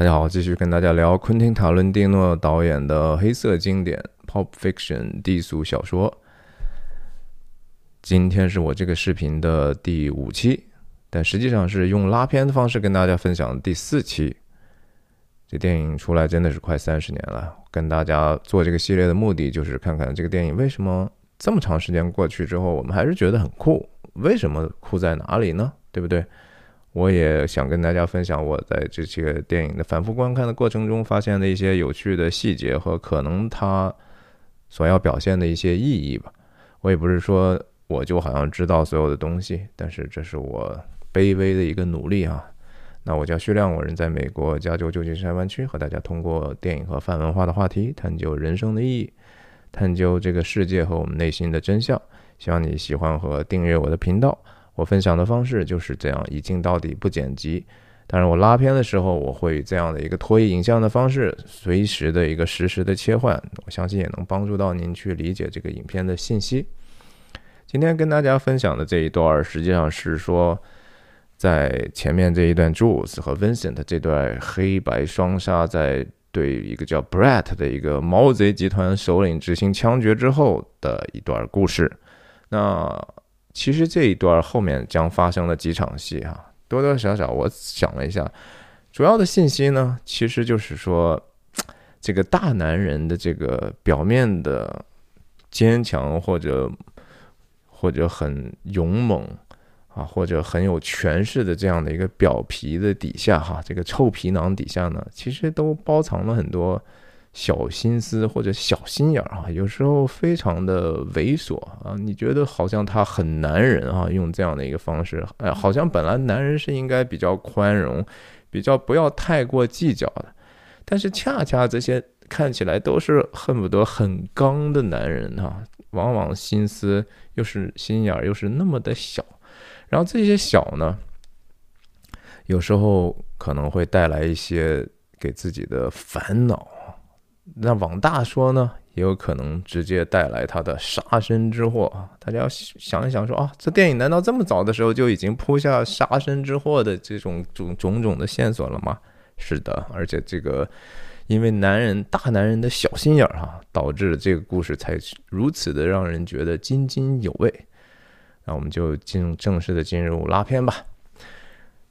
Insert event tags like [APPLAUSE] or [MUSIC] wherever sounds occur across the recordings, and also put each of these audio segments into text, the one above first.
大家好，继续跟大家聊昆汀·塔伦蒂诺导演的黑色经典《Pulp Fiction》低俗小说。今天是我这个视频的第五期，但实际上是用拉片的方式跟大家分享第四期。这电影出来真的是快三十年了，跟大家做这个系列的目的就是看看这个电影为什么这么长时间过去之后，我们还是觉得很酷。为什么酷在哪里呢？对不对？我也想跟大家分享我在这些电影的反复观看的过程中发现的一些有趣的细节和可能它所要表现的一些意义吧。我也不是说我就好像知道所有的东西，但是这是我卑微的一个努力啊。那我叫徐亮，我人在美国加州旧金山湾区，和大家通过电影和泛文化的话题，探究人生的意义，探究这个世界和我们内心的真相。希望你喜欢和订阅我的频道。我分享的方式就是这样，一镜到底，不剪辑。当然，我拉片的时候，我会这样的一个拖影影像的方式，随时的一个实时的切换。我相信也能帮助到您去理解这个影片的信息。今天跟大家分享的这一段，实际上是说，在前面这一段，Jules 和 Vincent 这段黑白双杀，在对一个叫 Brett 的一个毛贼集团首领执行枪决之后的一段故事。那。其实这一段后面将发生的几场戏，哈，多多少少我想了一下，主要的信息呢，其实就是说，这个大男人的这个表面的坚强，或者或者很勇猛啊，或者很有权势的这样的一个表皮的底下，哈，这个臭皮囊底下呢，其实都包藏了很多。小心思或者小心眼儿啊，有时候非常的猥琐啊。你觉得好像他很男人啊，用这样的一个方式，哎，好像本来男人是应该比较宽容，比较不要太过计较的。但是恰恰这些看起来都是恨不得很刚的男人啊，往往心思又是心眼儿又是那么的小。然后这些小呢，有时候可能会带来一些给自己的烦恼。那往大说呢，也有可能直接带来他的杀身之祸啊！大家要想一想，说啊，这电影难道这么早的时候就已经铺下杀身之祸的这种种种种的线索了吗？是的，而且这个因为男人大男人的小心眼儿哈，导致这个故事才如此的让人觉得津津有味。那我们就进正式的进入拉片吧。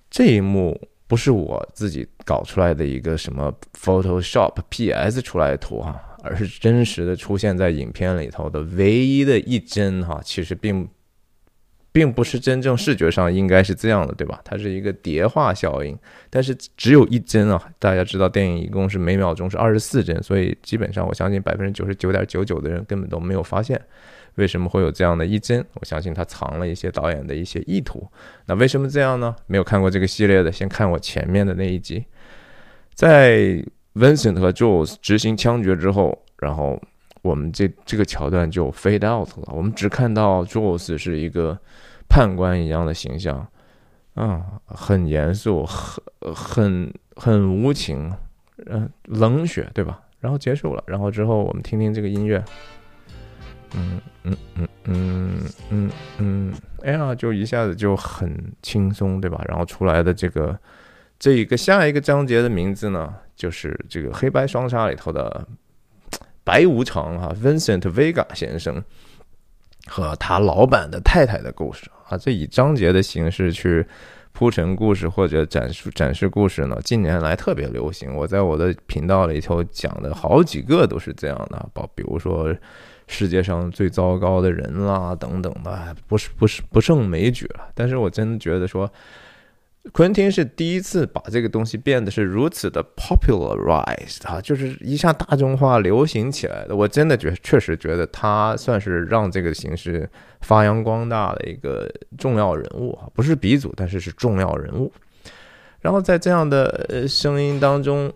这一幕。不是我自己搞出来的一个什么 Photoshop PS 出来的图哈，而是真实的出现在影片里头的唯一的一帧哈，其实并并不是真正视觉上应该是这样的，对吧？它是一个叠化效应，但是只有一帧啊。大家知道电影一共是每秒钟是二十四帧，所以基本上我相信百分之九十九点九九的人根本都没有发现。为什么会有这样的一帧？我相信他藏了一些导演的一些意图。那为什么这样呢？没有看过这个系列的，先看我前面的那一集。在 Vincent 和 Jules 执行枪决之后，然后我们这这个桥段就 fade out 了。我们只看到 Jules 是一个判官一样的形象，啊，很严肃，很很很无情，嗯，冷血，对吧？然后结束了。然后之后我们听听这个音乐。嗯嗯嗯嗯嗯嗯，哎呀，就一下子就很轻松，对吧？然后出来的这个这一个下一个章节的名字呢，就是这个黑白双杀里头的白无常哈，Vincent Vega 先生和他老板的太太的故事啊。这以章节的形式去铺陈故事或者展示展示故事呢，近年来特别流行。我在我的频道里头讲的好几个都是这样的，包比如说。世界上最糟糕的人啦，等等的，不是不是不胜枚举了。但是我真的觉得说，昆汀是第一次把这个东西变得是如此的 popularized 啊，就是一下大众化、流行起来的。我真的觉确实觉得他算是让这个形式发扬光大的一个重要人物啊，不是鼻祖，但是是重要人物。然后在这样的声音当中。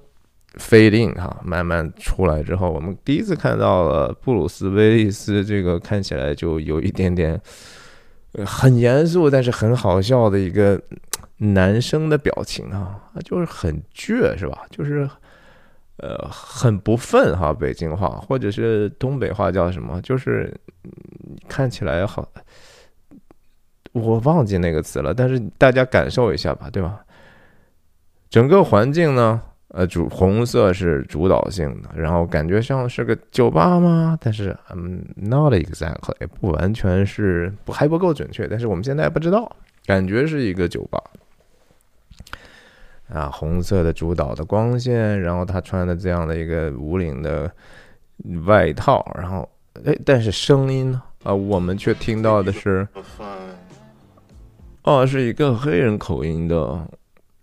飞令哈慢慢出来之后，我们第一次看到了布鲁斯威利斯这个看起来就有一点点很严肃，但是很好笑的一个男生的表情啊，就是很倔是吧？就是呃很不忿哈，北京话或者是东北话叫什么？就是看起来好，我忘记那个词了，但是大家感受一下吧，对吧？整个环境呢？呃，主红色是主导性的，然后感觉像是个酒吧吗？但是嗯，not exactly，不完全是不还不够准确，但是我们现在不知道，感觉是一个酒吧。啊，红色的主导的光线，然后他穿的这样的一个无领的外套，然后哎，但是声音呢？啊，我们却听到的是，哦，是一个黑人口音的。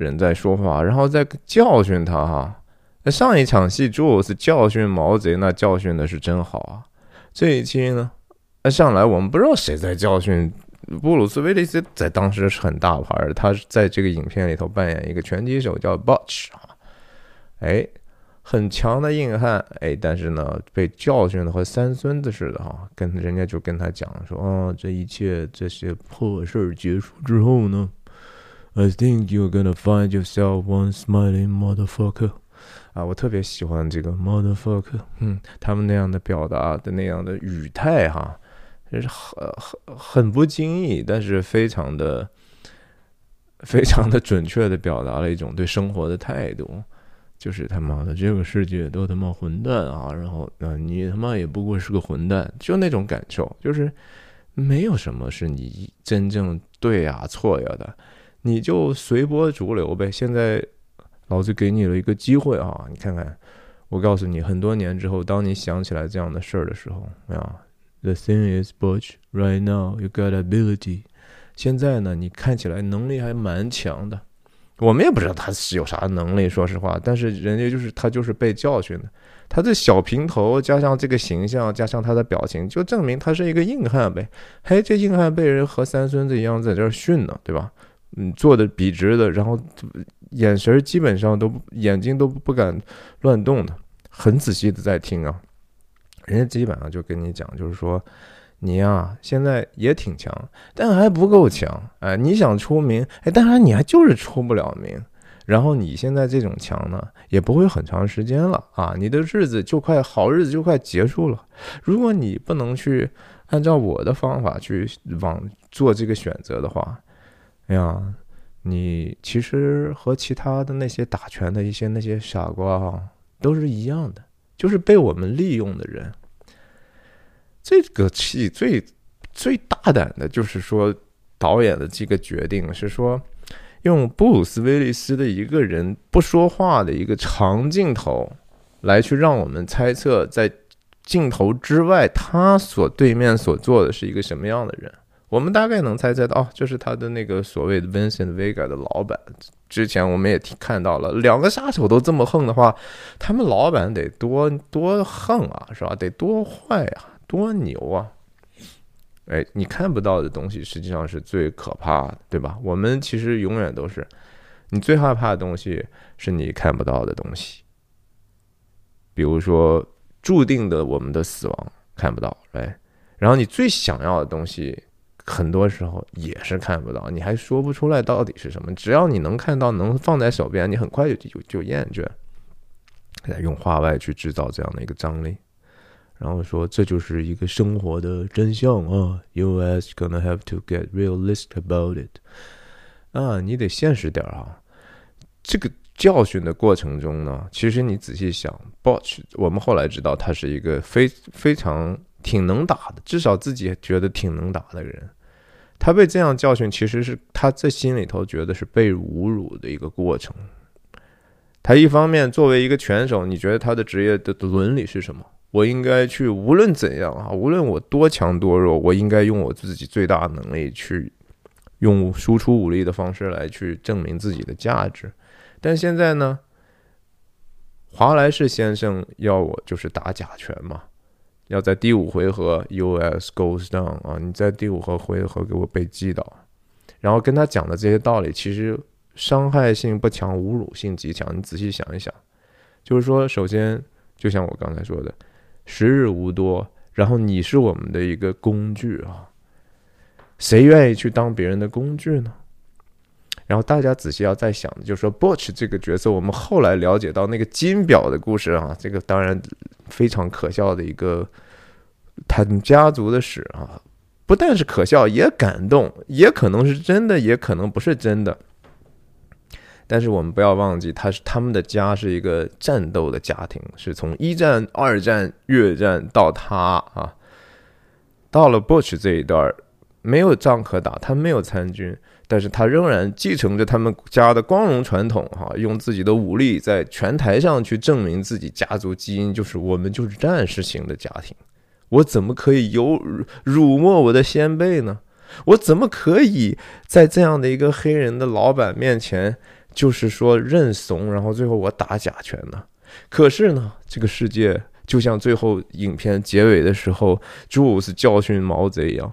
人在说话，然后在教训他哈。那上一场戏，朱尔斯教训毛贼，那教训的是真好啊。这一期呢，那上来我们不知道谁在教训布鲁斯威利斯，在当时是很大牌儿，他在这个影片里头扮演一个拳击手叫 Butch 啊，哎，很强的硬汉，哎，但是呢，被教训的和三孙子似的哈，跟人家就跟他讲说，哦，这一切这些破事儿结束之后呢。I think you're gonna find yourself one smiling motherfucker。啊，我特别喜欢这个 motherfucker。嗯，他们那样的表达的那样的语态哈，就是很很很不经意，但是非常的 [LAUGHS] 非常的准确的表达了一种对生活的态度。就是他妈的这个世界都他妈混蛋啊！然后啊，你他妈也不过是个混蛋，就那种感受，就是没有什么是你真正对呀错呀的。你就随波逐流呗。现在，老子给你了一个机会啊！你看看，我告诉你，很多年之后，当你想起来这样的事儿的时候，啊，The thing is, Butch, right now you got ability。现在呢，你看起来能力还蛮强的。我们也不知道他是有啥能力，说实话。但是人家就是他就是被教训的。他这小平头加上这个形象，加上他的表情，就证明他是一个硬汉呗。嘿，这硬汉被人和三孙子一样在这儿训呢，对吧？嗯，坐的笔直的，然后眼神基本上都眼睛都不敢乱动的，很仔细的在听啊。人家基本上就跟你讲，就是说你呀，现在也挺强，但还不够强。哎，你想出名，哎，当然你还就是出不了名。然后你现在这种强呢，也不会很长时间了啊，你的日子就快好日子就快结束了。如果你不能去按照我的方法去往做这个选择的话。哎呀，你其实和其他的那些打拳的一些那些傻瓜哈都是一样的，就是被我们利用的人。这个戏最最大胆的就是说，导演的这个决定是说，用布鲁斯威利斯的一个人不说话的一个长镜头，来去让我们猜测在镜头之外他所对面所做的是一个什么样的人。我们大概能猜猜到，哦就是他的那个所谓的 Vincent Vega 的老板。之前我们也看到了，两个杀手都这么横的话，他们老板得多多横啊，是吧？得多坏啊，多牛啊！哎，你看不到的东西，实际上是最可怕的，对吧？我们其实永远都是，你最害怕的东西是你看不到的东西，比如说注定的我们的死亡看不到，哎，然后你最想要的东西。很多时候也是看不到，你还说不出来到底是什么。只要你能看到，能放在手边，你很快就就就厌倦。用话外去制造这样的一个张力，然后说这就是一个生活的真相啊。U.S. gonna have to get realistic about it。啊，你得现实点啊。这个教训的过程中呢，其实你仔细想，Botch，我们后来知道他是一个非非常挺能打的，至少自己觉得挺能打的人。他被这样教训，其实是他在心里头觉得是被侮辱的一个过程。他一方面作为一个拳手，你觉得他的职业的伦理是什么？我应该去无论怎样啊，无论我多强多弱，我应该用我自己最大能力去用输出武力的方式来去证明自己的价值。但现在呢，华莱士先生要我就是打假拳嘛。要在第五回合，U.S. goes down 啊！你在第五回回合给我被击倒，然后跟他讲的这些道理，其实伤害性不强，侮辱性极强。你仔细想一想，就是说，首先，就像我刚才说的，时日无多，然后你是我们的一个工具啊，谁愿意去当别人的工具呢？然后大家仔细要再想，就是说，Butch 这个角色，我们后来了解到那个金表的故事啊，这个当然非常可笑的一个他们家族的史啊，不但是可笑，也感动，也可能是真的，也可能不是真的。但是我们不要忘记，他是他们的家是一个战斗的家庭，是从一战、二战、越战到他啊，到了 Bush 这一段没有仗可打，他没有参军，但是他仍然继承着他们家的光荣传统，哈，用自己的武力在拳台上去证明自己家族基因，就是我们就是战士型的家庭。我怎么可以有辱没我的先辈呢？我怎么可以在这样的一个黑人的老板面前，就是说认怂，然后最后我打假拳呢？可是呢，这个世界就像最后影片结尾的时候，朱武是教训毛贼一样，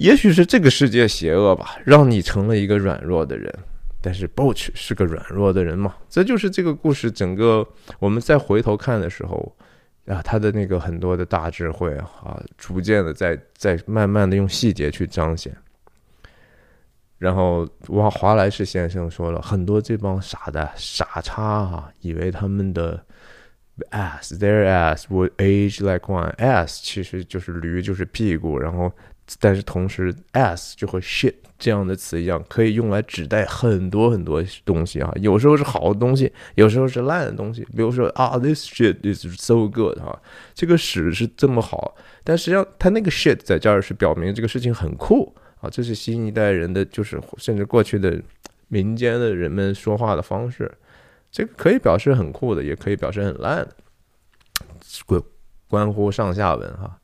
也许是这个世界邪恶吧，让你成了一个软弱的人。但是 Boch 是个软弱的人嘛？这就是这个故事整个我们再回头看的时候。啊，他的那个很多的大智慧啊，逐渐的在在慢慢的用细节去彰显。然后哇，华莱士先生说了很多这帮傻的傻叉啊，以为他们的 ass their ass would age like one ass，其实就是驴就是屁股，然后。但是同时，as 就和 shit 这样的词一样，可以用来指代很多很多东西啊。有时候是好的东西，有时候是烂的东西。比如说啊，this shit is so good 哈，这个屎是这么好。但实际上，它那个 shit 在这儿是表明这个事情很酷啊。这是新一代人的，就是甚至过去的民间的人们说话的方式。这个可以表示很酷的，也可以表示很烂的，关关乎上下文哈。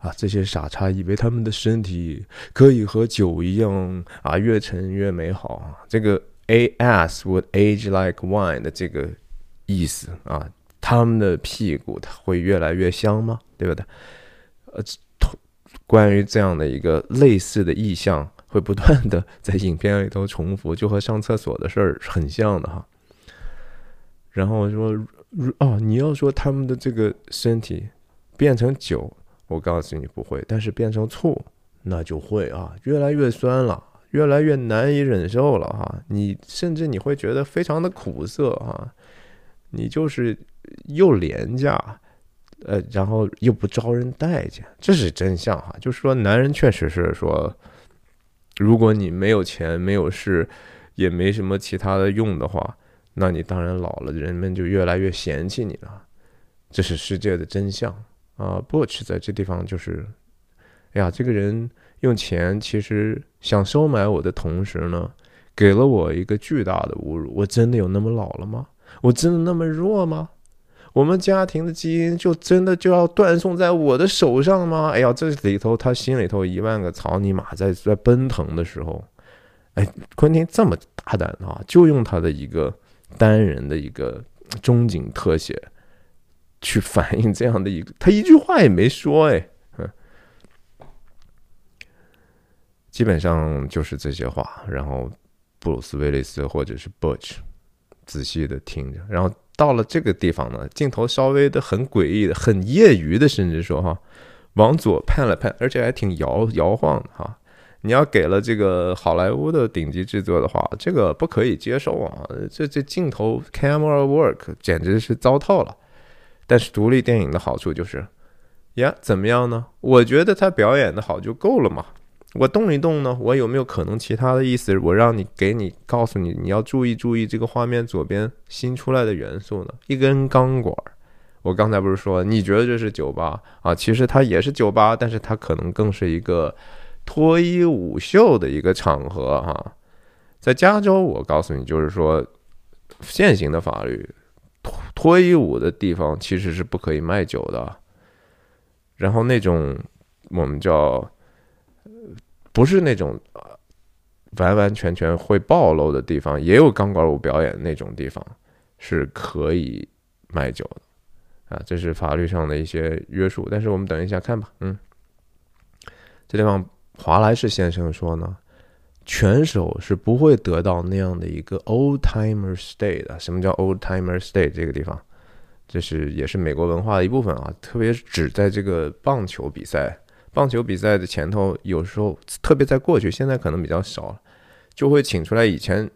啊，这些傻叉以为他们的身体可以和酒一样啊，越陈越美好啊。这个 a s would age like wine 的这个意思啊，他们的屁股它会越来越香吗？对不对？呃，关于这样的一个类似的意象，会不断的在影片里头重复，就和上厕所的事儿很像的哈。然后说，哦，你要说他们的这个身体变成酒。我告诉你不会，但是变成醋那就会啊，越来越酸了，越来越难以忍受了哈。你甚至你会觉得非常的苦涩哈，你就是又廉价，呃，然后又不招人待见，这是真相哈。就是说，男人确实是说，如果你没有钱、没有势，也没什么其他的用的话，那你当然老了，人们就越来越嫌弃你了，这是世界的真相。啊，Butch 在这地方就是，哎呀，这个人用钱其实想收买我的同时呢，给了我一个巨大的侮辱。我真的有那么老了吗？我真的那么弱吗？我们家庭的基因就真的就要断送在我的手上吗？哎呀，这里头他心里头一万个草泥马在在奔腾的时候，哎，昆汀这么大胆啊，就用他的一个单人的一个中景特写。去反映这样的一个，他一句话也没说，哎，基本上就是这些话。然后布鲁斯威利斯或者是 Butch 仔细的听着，然后到了这个地方呢，镜头稍微的很诡异的、很业余的，甚至说哈，往左看了看，而且还挺摇摇晃的哈。你要给了这个好莱坞的顶级制作的话，这个不可以接受啊！这这镜头 camera work 简直是糟透了。但是独立电影的好处就是，呀，怎么样呢？我觉得他表演的好就够了嘛。我动一动呢，我有没有可能其他的意思？我让你给你告诉你，你要注意注意这个画面左边新出来的元素呢？一根钢管。我刚才不是说你觉得这是酒吧啊？其实它也是酒吧，但是它可能更是一个脱衣舞秀的一个场合哈。在加州，我告诉你，就是说现行的法律。脱脱衣舞的地方其实是不可以卖酒的，然后那种我们叫不是那种完完全全会暴露的地方，也有钢管舞表演那种地方是可以卖酒的啊，这是法律上的一些约束。但是我们等一下看吧，嗯，这地方华莱士先生说呢。拳手是不会得到那样的一个 old timer stay 的。什么叫 old timer stay？这个地方，这是也是美国文化的一部分啊。特别是指在这个棒球比赛，棒球比赛的前头，有时候特别在过去，现在可能比较少了，就会请出来以前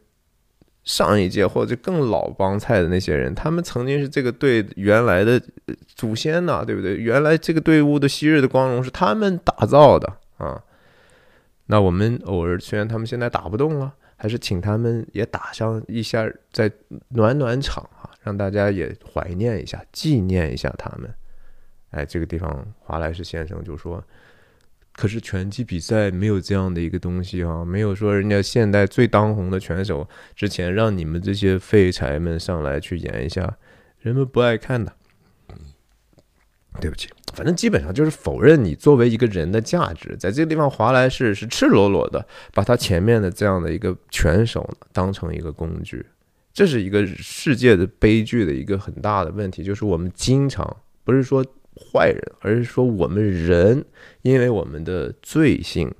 上一届或者更老帮菜的那些人，他们曾经是这个队原来的祖先呐，对不对？原来这个队伍的昔日的光荣是他们打造的啊。那我们偶尔虽然他们现在打不动了还是请他们也打上一下，在暖暖场啊，让大家也怀念一下、纪念一下他们。哎，这个地方华莱士先生就说。可是拳击比赛没有这样的一个东西啊，没有说人家现代最当红的拳手之前让你们这些废柴们上来去演一下，人们不爱看的。对不起，反正基本上就是否认你作为一个人的价值。在这个地方，华莱士是赤裸裸的把他前面的这样的一个拳手当成一个工具，这是一个世界的悲剧的一个很大的问题，就是我们经常不是说。坏人，而是说我们人，因为我们的罪性，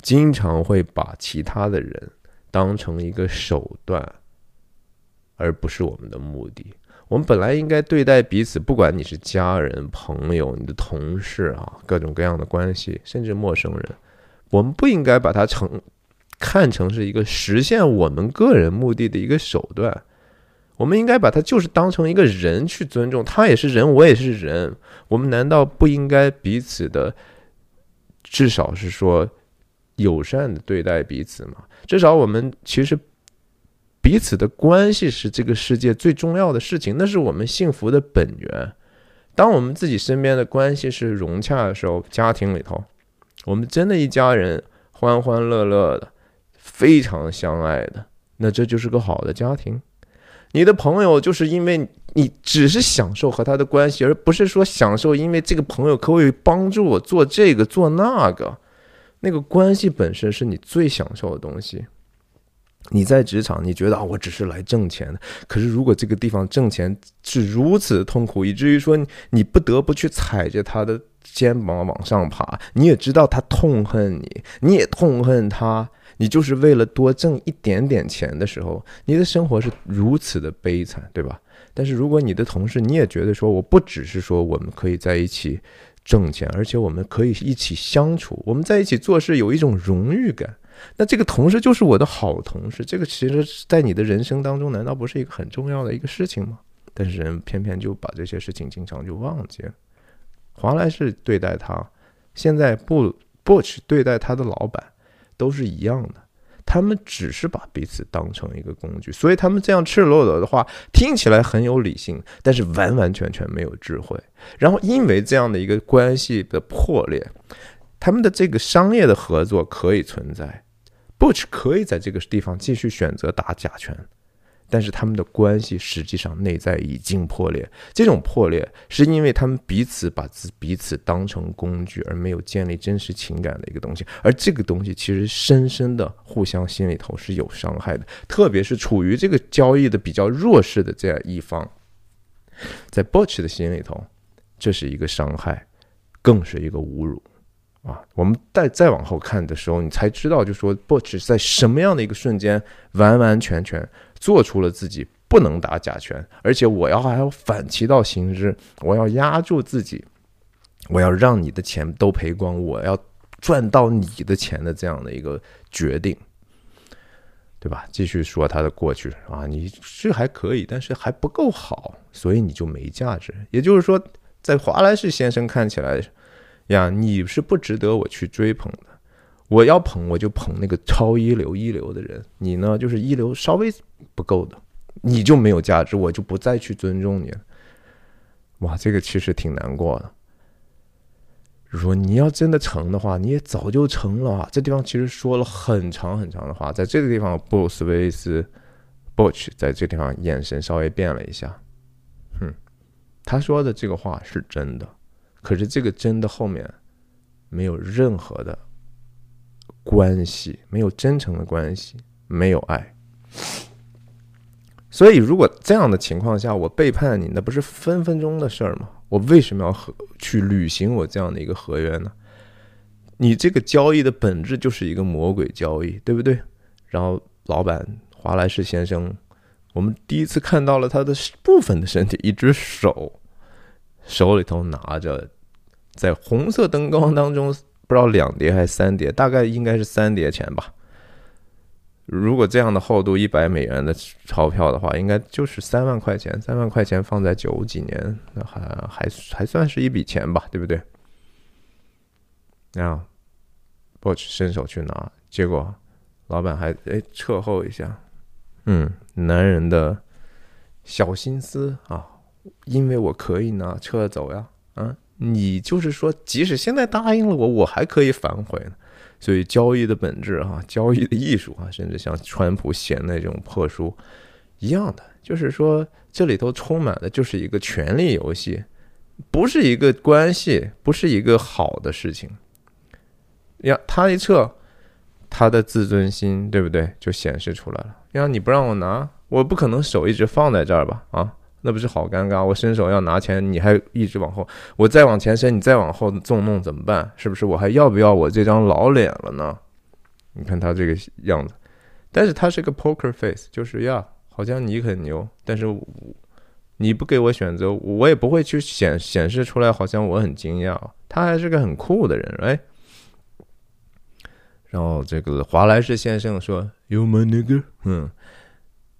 经常会把其他的人当成一个手段，而不是我们的目的。我们本来应该对待彼此，不管你是家人、朋友、你的同事啊，各种各样的关系，甚至陌生人，我们不应该把它成看成是一个实现我们个人目的的一个手段。我们应该把它就是当成一个人去尊重，他也是人，我也是人。我们难道不应该彼此的，至少是说友善的对待彼此吗？至少我们其实彼此的关系是这个世界最重要的事情，那是我们幸福的本源。当我们自己身边的关系是融洽的时候，家庭里头，我们真的一家人欢欢乐乐的，非常相爱的，那这就是个好的家庭。你的朋友就是因为你只是享受和他的关系，而不是说享受因为这个朋友可以帮助我做这个做那个，那个关系本身是你最享受的东西。你在职场，你觉得啊，我只是来挣钱的，可是如果这个地方挣钱是如此痛苦，以至于说你不得不去踩着他的肩膀往上爬，你也知道他痛恨你，你也痛恨他。你就是为了多挣一点点钱的时候，你的生活是如此的悲惨，对吧？但是如果你的同事，你也觉得说，我不只是说我们可以在一起挣钱，而且我们可以一起相处，我们在一起做事有一种荣誉感，那这个同事就是我的好同事。这个其实，在你的人生当中，难道不是一个很重要的一个事情吗？但是人偏偏就把这些事情经常就忘记了。华莱士对待他，现在不不去对待他的老板。都是一样的，他们只是把彼此当成一个工具，所以他们这样赤裸裸的话听起来很有理性，但是完完全全没有智慧。然后因为这样的一个关系的破裂，他们的这个商业的合作可以存在，Butch 可以在这个地方继续选择打假拳。但是他们的关系实际上内在已经破裂，这种破裂是因为他们彼此把自彼此当成工具，而没有建立真实情感的一个东西。而这个东西其实深深的互相心里头是有伤害的，特别是处于这个交易的比较弱势的这样一方，在 Butch 的心里头，这是一个伤害，更是一个侮辱啊！我们再再往后看的时候，你才知道，就说 Butch 在什么样的一个瞬间，完完全全。做出了自己不能打假拳，而且我要还要反其道行之，我要压住自己，我要让你的钱都赔光，我要赚到你的钱的这样的一个决定，对吧？继续说他的过去啊，你是还可以，但是还不够好，所以你就没价值。也就是说，在华莱士先生看起来呀，你是不值得我去追捧的。我要捧，我就捧那个超一流、一流的人。你呢，就是一流稍微不够的，你就没有价值，我就不再去尊重你了。哇，这个其实挺难过的。说你要真的成的话，你也早就成了啊。这地方其实说了很长很长的话，在这个地方，布鲁斯·威斯 （Butch） 在这地方眼神稍微变了一下。哼，他说的这个话是真的，可是这个真的后面没有任何的。关系没有真诚的关系，没有爱。所以，如果这样的情况下我背叛你，那不是分分钟的事儿吗？我为什么要和去履行我这样的一个合约呢？你这个交易的本质就是一个魔鬼交易，对不对？然后，老板华莱士先生，我们第一次看到了他的部分的身体，一只手，手里头拿着，在红色灯光当中。不知道两叠还是三叠，大概应该是三叠钱吧。如果这样的厚度一百美元的钞票的话，应该就是三万块钱。三万块钱放在九几年，那还还还算是一笔钱吧，对不对？然后，Boch 伸手去拿，结果老板还哎撤后一下，嗯，男人的小心思啊，因为我可以拿撤走呀，啊，你就是说，即使现在答应了我，我还可以反悔呢。所以交易的本质哈，交易的艺术啊，甚至像川普写那种破书一样的，就是说这里头充满的就是一个权力游戏，不是一个关系，不是一个好的事情。呀，他一撤，他的自尊心对不对就显示出来了。呀，你不让我拿，我不可能手一直放在这儿吧？啊？那不是好尴尬？我伸手要拿钱，你还一直往后，我再往前伸，你再往后纵弄怎么办？是不是？我还要不要我这张老脸了呢？你看他这个样子，但是他是个 poker face，就是呀，好像你很牛，但是你不给我选择，我也不会去显显示出来，好像我很惊讶。他还是个很酷的人，哎。然后这个华莱士先生说：“You my nigger，嗯。”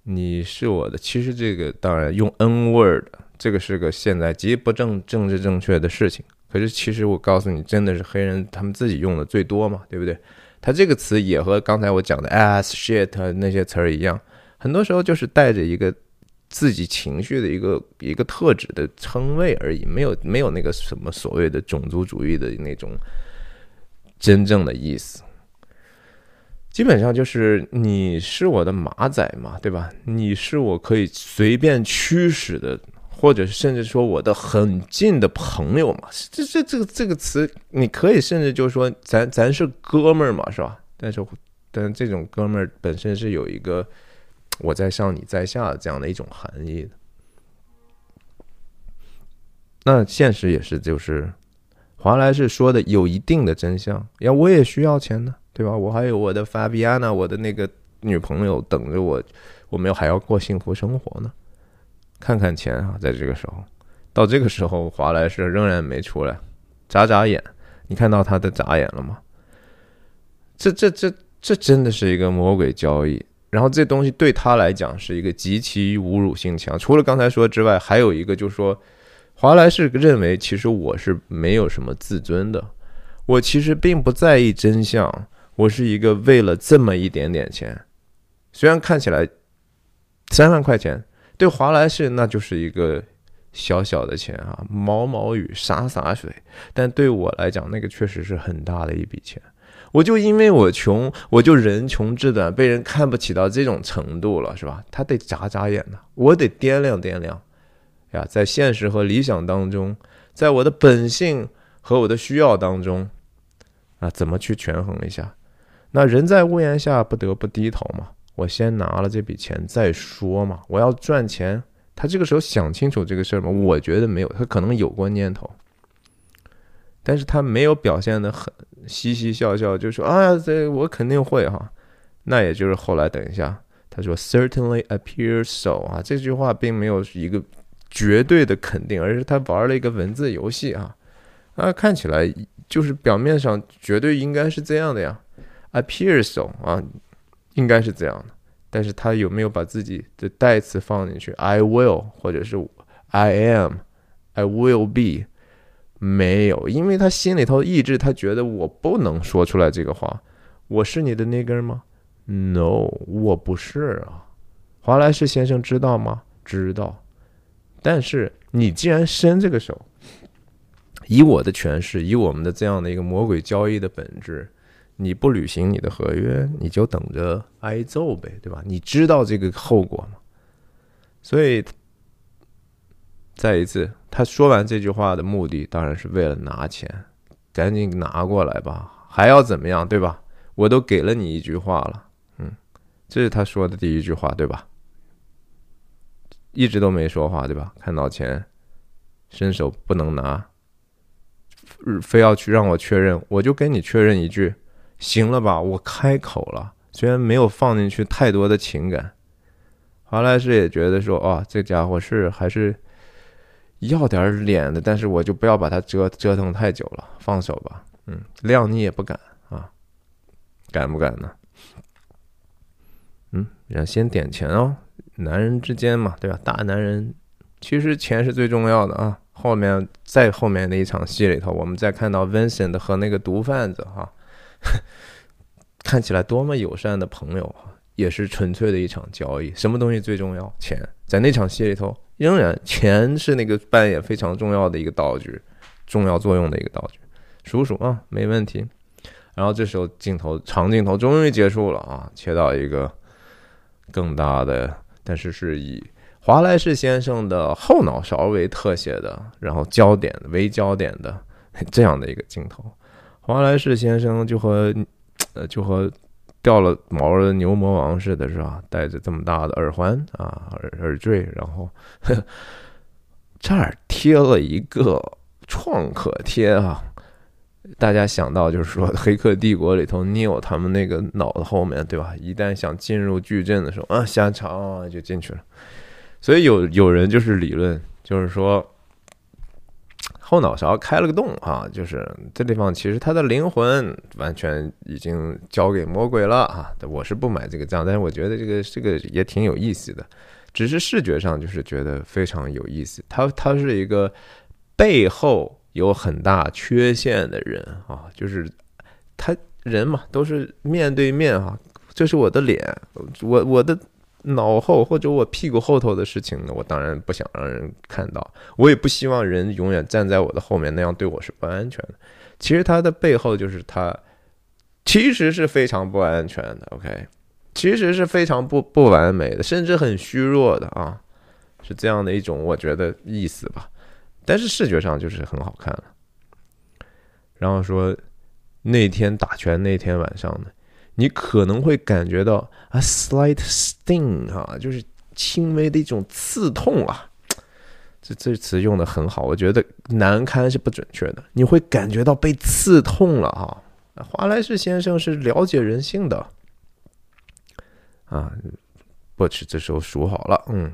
你是我的，其实这个当然用 N word，这个是个现在极不正政治正确的事情。可是其实我告诉你，真的是黑人他们自己用的最多嘛，对不对？他这个词也和刚才我讲的 ass shit 那些词儿一样，很多时候就是带着一个自己情绪的一个一个特质的称谓而已，没有没有那个什么所谓的种族主义的那种真正的意思。基本上就是你是我的马仔嘛，对吧？你是我可以随便驱使的，或者甚至说我的很近的朋友嘛。这这这个这个词，你可以甚至就是说，咱咱是哥们儿嘛，是吧？但是，但这种哥们儿本身是有一个我在上你在下这样的一种含义的。那现实也是，就是华莱士说的有一定的真相。呀，我也需要钱呢。对吧？我还有我的 Fabiana，我的那个女朋友等着我，我们还要过幸福生活呢。看看钱啊，在这个时候，到这个时候，华莱士仍然没出来，眨眨眼。你看到他的眨眼了吗？这、这、这、这真的是一个魔鬼交易。然后这东西对他来讲是一个极其侮辱性强。除了刚才说之外，还有一个就是说，华莱士认为其实我是没有什么自尊的，我其实并不在意真相。我是一个为了这么一点点钱，虽然看起来三万块钱对华莱士那就是一个小小的钱啊，毛毛雨洒洒水，但对我来讲，那个确实是很大的一笔钱。我就因为我穷，我就人穷志短，被人看不起到这种程度了，是吧？他得眨眨眼呢，我得掂量掂量呀，在现实和理想当中，在我的本性和我的需要当中啊，怎么去权衡一下？那人在屋檐下，不得不低头嘛。我先拿了这笔钱再说嘛。我要赚钱，他这个时候想清楚这个事儿吗？我觉得没有，他可能有过念头，但是他没有表现的很嘻嘻笑笑，就说啊，这我肯定会哈。那也就是后来等一下，他说 certainly appear so 啊，这句话并没有一个绝对的肯定，而是他玩了一个文字游戏啊啊，看起来就是表面上绝对应该是这样的呀。Appear so 啊，应该是这样的，但是他有没有把自己的代词放进去？I will 或者是 I am，I will be，没有，因为他心里头意志，他觉得我不能说出来这个话。我是你的那根吗？No，我不是啊。华莱士先生知道吗？知道。但是你既然伸这个手，以我的诠释，以我们的这样的一个魔鬼交易的本质。你不履行你的合约，你就等着挨揍呗，对吧？你知道这个后果吗？所以，再一次，他说完这句话的目的当然是为了拿钱，赶紧拿过来吧，还要怎么样，对吧？我都给了你一句话了，嗯，这是他说的第一句话，对吧？一直都没说话，对吧？看到钱，伸手不能拿，非要去让我确认，我就跟你确认一句。行了吧，我开口了，虽然没有放进去太多的情感。华莱士也觉得说，哦，这家伙是还是要点脸的，但是我就不要把他折折腾太久了，放手吧。嗯，谅你也不敢啊，敢不敢呢？嗯，要先点钱哦，男人之间嘛，对吧？大男人其实钱是最重要的啊。后面在后面的一场戏里头，我们再看到 Vincent 和那个毒贩子哈。[LAUGHS] 看起来多么友善的朋友啊，也是纯粹的一场交易。什么东西最重要？钱。在那场戏里头，仍然钱是那个扮演非常重要的一个道具，重要作用的一个道具。数数啊，没问题。然后这时候镜头长镜头终于结束了啊，切到一个更大的，但是是以华莱士先生的后脑勺为特写的，然后焦点为焦点的 [LAUGHS] 这样的一个镜头。华莱士先生就和呃就和掉了毛的牛魔王似的，是吧？戴着这么大的耳环啊耳耳坠，然后呵 [LAUGHS] 这儿贴了一个创可贴啊。大家想到就是说，《黑客帝国》里头 Neil 他们那个脑子后面对吧？一旦想进入矩阵的时候啊，下场就进去了。所以有有人就是理论，就是说后脑勺开了个洞啊，就是这地方其实他的灵魂完全已经交给魔鬼了啊。我是不买这个账，但是我觉得这个这个也挺有意思的，只是视觉上就是觉得非常有意思。他他是一个背后。有很大缺陷的人啊，就是他人嘛，都是面对面啊。这是我的脸，我我的脑后或者我屁股后头的事情呢，我当然不想让人看到。我也不希望人永远站在我的后面，那样对我是不安全的。其实他的背后就是他，其实是非常不安全的。OK，其实是非常不不完美的，甚至很虚弱的啊，是这样的一种我觉得意思吧。但是视觉上就是很好看了。然后说那天打拳那天晚上呢，你可能会感觉到 a slight sting 啊，就是轻微的一种刺痛啊。这这词用的很好，我觉得难堪是不准确的。你会感觉到被刺痛了哈。华莱士先生是了解人性的啊。不吃，这时候数好了，嗯，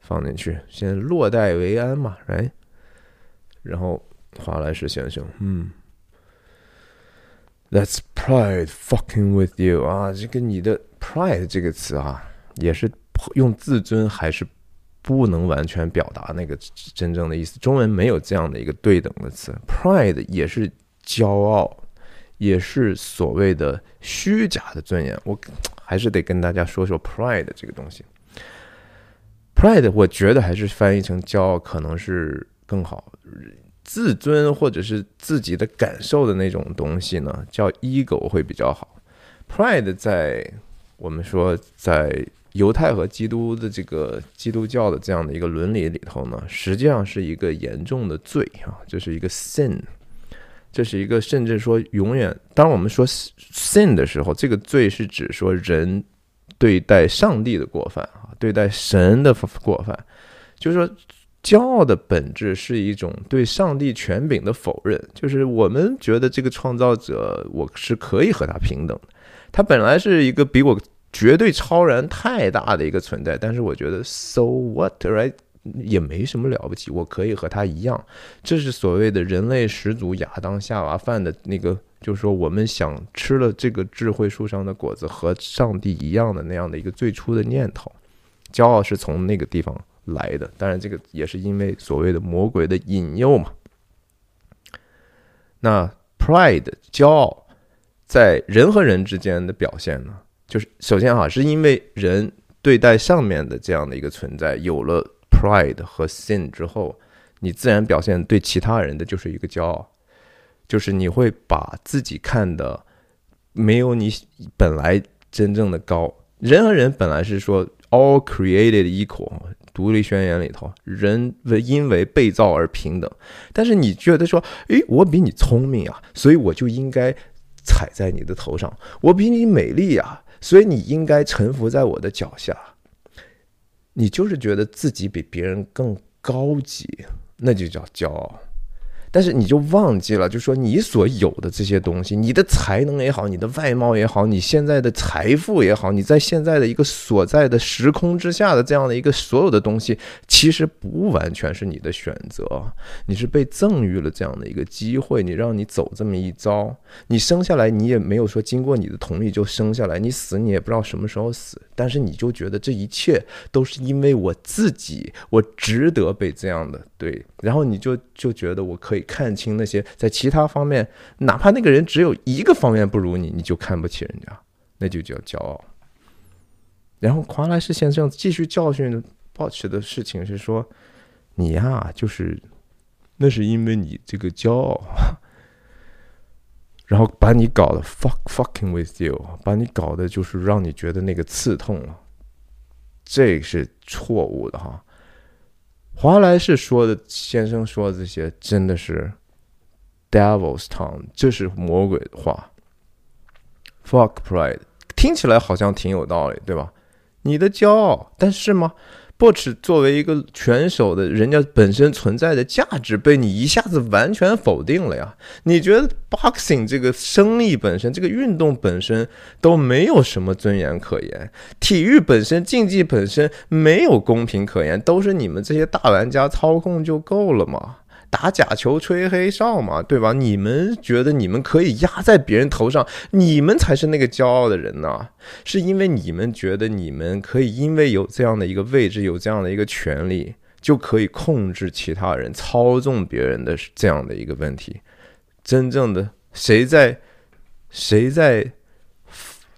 放进去，先落袋为安嘛，来。然后华莱士先生，嗯，That's pride fucking with you 啊，这个你的 pride 这个词啊，也是用自尊还是不能完全表达那个真正的意思。中文没有这样的一个对等的词，pride 也是骄傲，也是所谓的虚假的尊严。我还是得跟大家说说 pride 这个东西。pride 我觉得还是翻译成骄傲可能是。更好，自尊或者是自己的感受的那种东西呢，叫 ego 会比较好。pride 在我们说在犹太和基督的这个基督教的这样的一个伦理里头呢，实际上是一个严重的罪啊，这是一个 sin，这是一个甚至说永远。当我们说 sin 的时候，这个罪是指说人对待上帝的过犯啊，对待神的过犯，就是说。骄傲的本质是一种对上帝权柄的否认，就是我们觉得这个创造者我是可以和他平等的，他本来是一个比我绝对超然太大的一个存在，但是我觉得 so what right? 也没什么了不起，我可以和他一样，这是所谓的人类始祖亚当夏娃犯的那个，就是说我们想吃了这个智慧树上的果子和上帝一样的那样的一个最初的念头，骄傲是从那个地方。来的，当然这个也是因为所谓的魔鬼的引诱嘛。那 pride 骄傲在人和人之间的表现呢，就是首先哈，是因为人对待上面的这样的一个存在有了 pride 和 sin 之后，你自然表现对其他人的就是一个骄傲，就是你会把自己看的没有你本来真正的高。人和人本来是说 all created equal。独立宣言里头，人为因为被造而平等，但是你觉得说，诶，我比你聪明啊，所以我就应该踩在你的头上；我比你美丽啊，所以你应该臣服在我的脚下。你就是觉得自己比别人更高级，那就叫骄傲。但是你就忘记了，就说你所有的这些东西，你的才能也好，你的外貌也好，你现在的财富也好，你在现在的一个所在的时空之下的这样的一个所有的东西，其实不完全是你的选择，你是被赠予了这样的一个机会，你让你走这么一遭，你生下来你也没有说经过你的同意就生下来，你死你也不知道什么时候死，但是你就觉得这一切都是因为我自己，我值得被这样的对，然后你就就觉得我可以看清那些在其他方面，哪怕那个人只有一个方面不如你，你就看不起人家，那就叫骄傲。然后华莱士先生继续教训鲍持的事情是说，你呀，就是那是因为你这个骄傲。然后把你搞得 fuck fucking with you，把你搞的就是让你觉得那个刺痛了，这是错误的哈。华莱士说的先生说的这些真的是 devil's tongue，这是魔鬼的话。fuck pride 听起来好像挺有道理，对吧？你的骄傲，但是吗？b 耻作为一个拳手的人家本身存在的价值被你一下子完全否定了呀？你觉得 boxing 这个生意本身，这个运动本身都没有什么尊严可言，体育本身、竞技本身没有公平可言，都是你们这些大玩家操控就够了吗？打假球、吹黑哨嘛，对吧？你们觉得你们可以压在别人头上，你们才是那个骄傲的人呢？是因为你们觉得你们可以，因为有这样的一个位置，有这样的一个权利，就可以控制其他人、操纵别人的这样的一个问题。真正的谁在谁在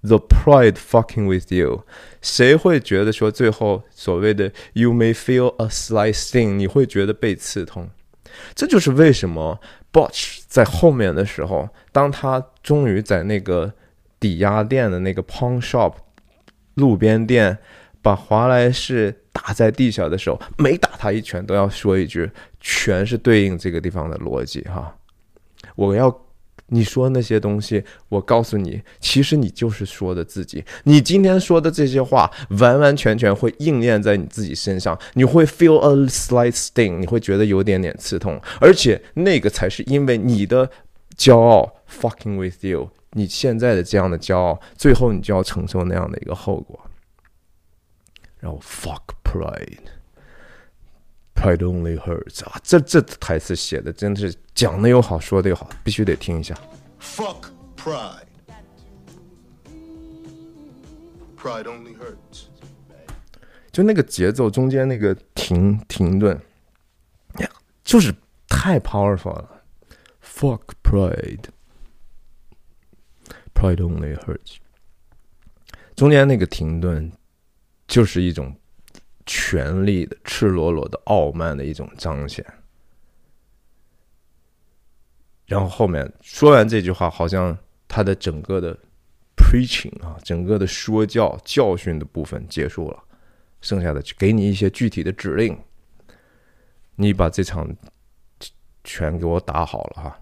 the pride fucking with you？谁会觉得说最后所谓的 you may feel a slight sting？你会觉得被刺痛？这就是为什么 Botch 在后面的时候，当他终于在那个抵押店的那个 pawn shop 路边店把华莱士打在地下的时候，每打他一拳都要说一句，全是对应这个地方的逻辑哈，我要。你说那些东西，我告诉你，其实你就是说的自己。你今天说的这些话，完完全全会应验在你自己身上。你会 feel a slight sting，你会觉得有点点刺痛，而且那个才是因为你的骄傲 fucking with you。你现在的这样的骄傲，最后你就要承受那样的一个后果。然后 fuck pride。Pride only hurts 啊！这这台词写的真的是讲的又好，说的又好，必须得听一下。Fuck pride. Pride only hurts. 就那个节奏中间那个停停顿，呀，就是太 powerful 了。Fuck pride. Pride only hurts. 中间那个停顿，就是一种。权力的赤裸裸的傲慢的一种彰显，然后后面说完这句话，好像他的整个的 preaching 啊，整个的说教教训的部分结束了，剩下的给你一些具体的指令，你把这场拳给我打好了哈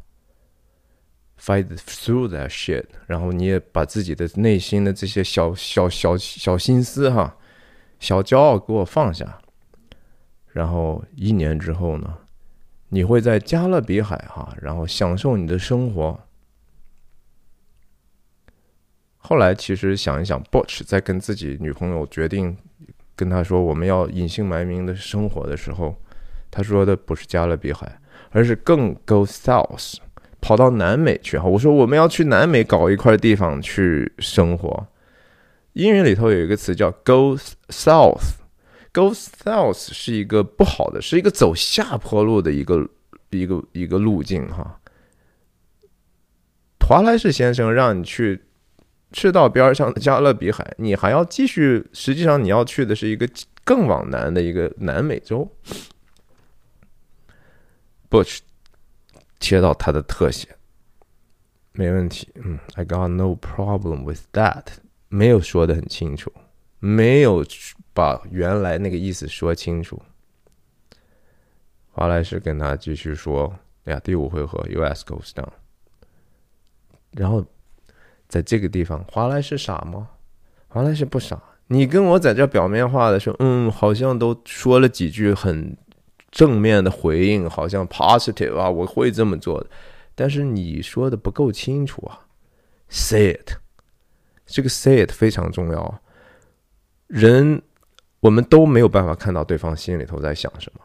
，fight through that shit，然后你也把自己的内心的这些小小小小心思哈。小骄傲给我放下，然后一年之后呢，你会在加勒比海哈，然后享受你的生活。后来其实想一想，Butch 在跟自己女朋友决定跟他说我们要隐姓埋名的生活的时候，他说的不是加勒比海，而是更 Go South，跑到南美去哈。我说我们要去南美搞一块地方去生活。英语里头有一个词叫 “go south”，“go south” 是一个不好的，是一个走下坡路的一个一个一个路径哈。华莱士先生让你去赤道边上的加勒比海，你还要继续，实际上你要去的是一个更往南的一个南美洲。Bush 切到他的特写，没问题，嗯，I got no problem with that。没有说的很清楚，没有把原来那个意思说清楚。华莱士跟他继续说：“哎呀，第五回合，U.S. goes down。”然后在这个地方，华莱士傻吗？华莱士不傻。你跟我在这表面化的时候，嗯，好像都说了几句很正面的回应，好像 positive 啊，我会这么做的。但是你说的不够清楚啊，say it。这个 say it 非常重要。人，我们都没有办法看到对方心里头在想什么，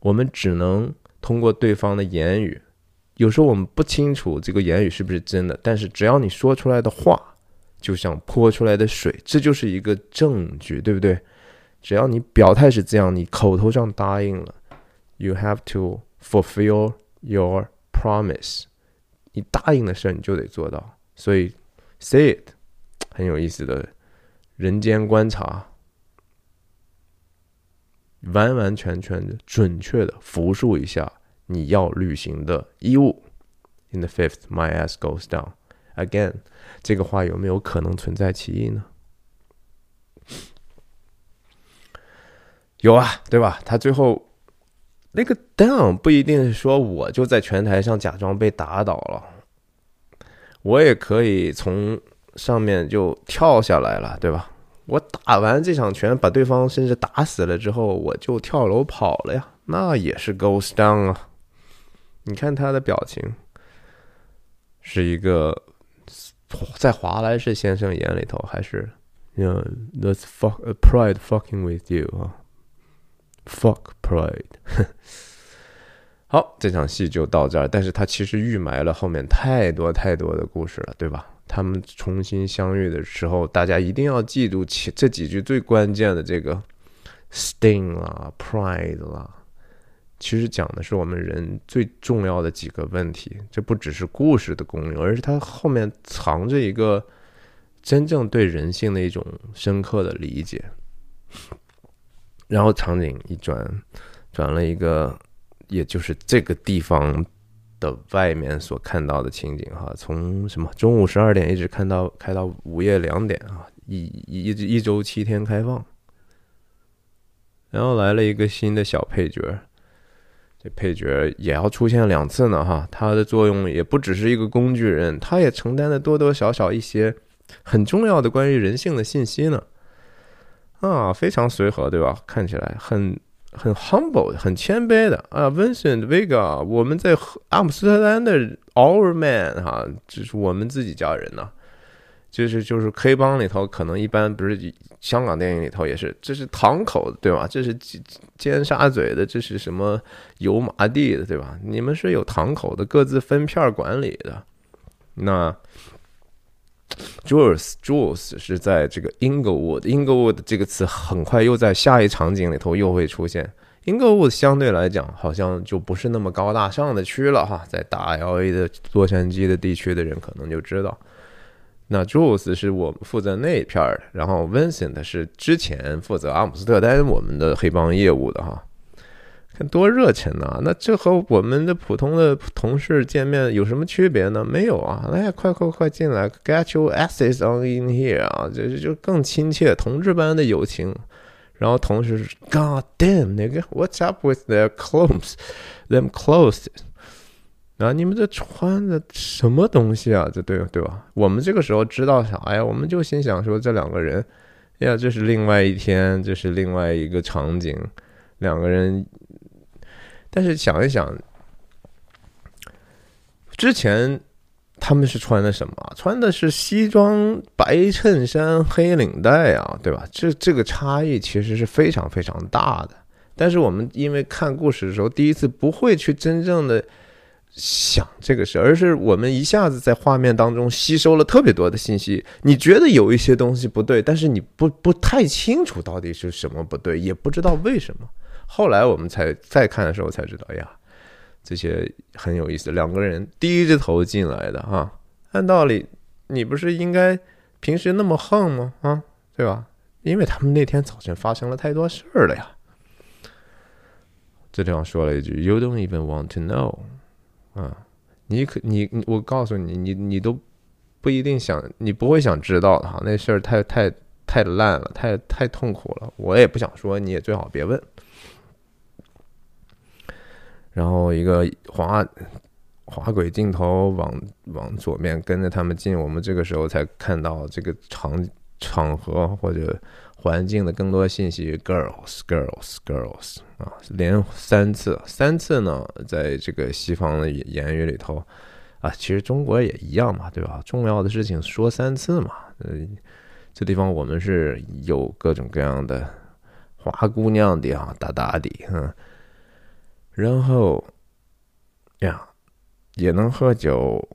我们只能通过对方的言语。有时候我们不清楚这个言语是不是真的，但是只要你说出来的话，就像泼出来的水，这就是一个证据，对不对？只要你表态是这样，你口头上答应了，you have to fulfill your promise，你答应的事儿你就得做到。所以，say it，很有意思的人间观察，完完全全的、准确的复述一下你要履行的义务。In the fifth, my ass goes down again。这个话有没有可能存在歧义呢？有啊，对吧？他最后那个 down 不一定是说我就在拳台上假装被打倒了，我也可以从上面就跳下来了，对吧？我打完这场拳，把对方甚至打死了之后，我就跳楼跑了呀，那也是 goes down 啊。你看他的表情，是一个在华莱士先生眼里头还是，the fuck pride fucking with you 啊。Fuck pride，[LAUGHS] 好，这场戏就到这儿。但是他其实预埋了后面太多太多的故事了，对吧？他们重新相遇的时候，大家一定要记住其这几句最关键的这个 sting 啦，pride 啦，其实讲的是我们人最重要的几个问题。这不只是故事的功用，而是它后面藏着一个真正对人性的一种深刻的理解。[LAUGHS] 然后场景一转，转了一个，也就是这个地方的外面所看到的情景哈，从什么中午十二点一直看到开到午夜两点啊，一一一周七天开放。然后来了一个新的小配角，这配角也要出现两次呢哈，他的作用也不只是一个工具人，他也承担了多多少少一些很重要的关于人性的信息呢。啊，非常随和，对吧？看起来很很 humble，很谦卑的啊。Vincent Vega，我们在阿姆斯特丹的 Our Man 哈，这是我们自己家人呐。就是就是黑帮里头，可能一般不是香港电影里头也是，这是堂口，对吧？这是尖沙咀的，这是什么油麻地的，对吧？你们是有堂口的，各自分片管理的。那。Jules，Jules 是在这个 Inglewood，Inglewood 这个词很快又在下一场景里头又会出现。Inglewood 相对来讲好像就不是那么高大上的区了哈，在大 LA 的洛杉矶的地区的人可能就知道。那 Jules 是我们负责那一片儿的，然后 Vincent 是之前负责阿姆斯特丹我们的黑帮业务的哈。看多热情呐！那这和我们的普通的同事见面有什么区别呢？没有啊！来，快快快进来，Get your asses on in here 啊！这就更亲切，同志般的友情。然后同事，God damn，那个，What's up with their clothes？Them clothes？啊，你们这穿的什么东西啊？这对对吧？我们这个时候知道啥呀？我们就心想说，这两个人，呀，这是另外一天，这是另外一个场景，两个人。但是想一想，之前他们是穿的什么？穿的是西装、白衬衫、黑领带啊，对吧？这这个差异其实是非常非常大的。但是我们因为看故事的时候，第一次不会去真正的想这个事，而是我们一下子在画面当中吸收了特别多的信息。你觉得有一些东西不对，但是你不不太清楚到底是什么不对，也不知道为什么。后来我们才再看的时候才知道，哎呀，这些很有意思。两个人低着头进来的啊，按道理你不是应该平时那么横吗？啊，对吧？因为他们那天早晨发生了太多事儿了呀。这地方说了一句：“You don't even want to know。”啊，你可你我告诉你，你你都不一定想，你不会想知道的哈。那事儿太太太烂了，太太痛苦了。我也不想说，你也最好别问。然后一个滑滑轨镜头往往左面跟着他们进，我们这个时候才看到这个场场合或者环境的更多信息。Girls，girls，girls 啊，连三次，三次呢，在这个西方的言语里头啊，其实中国也一样嘛，对吧？重要的事情说三次嘛。嗯，这地方我们是有各种各样的花姑娘的啊，大大的，嗯。然后呀，也能喝酒。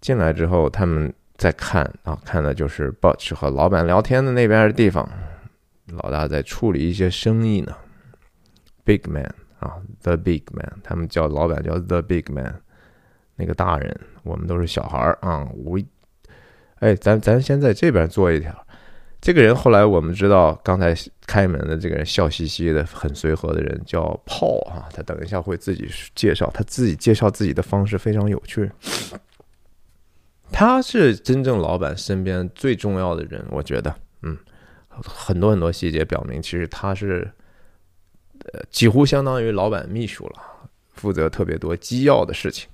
进来之后，他们在看啊，看的就是 Butch 和老板聊天的那边的地方，老大在处理一些生意呢。Big Man 啊，The Big Man，他们叫老板叫 The Big Man，那个大人，我们都是小孩儿啊。我，哎，咱咱先在这边做一条。这个人后来我们知道，刚才开门的这个人笑嘻嘻的、很随和的人叫炮啊，他等一下会自己介绍，他自己介绍自己的方式非常有趣。他是真正老板身边最重要的人，我觉得，嗯，很多很多细节表明，其实他是，呃，几乎相当于老板秘书了，负责特别多机要的事情，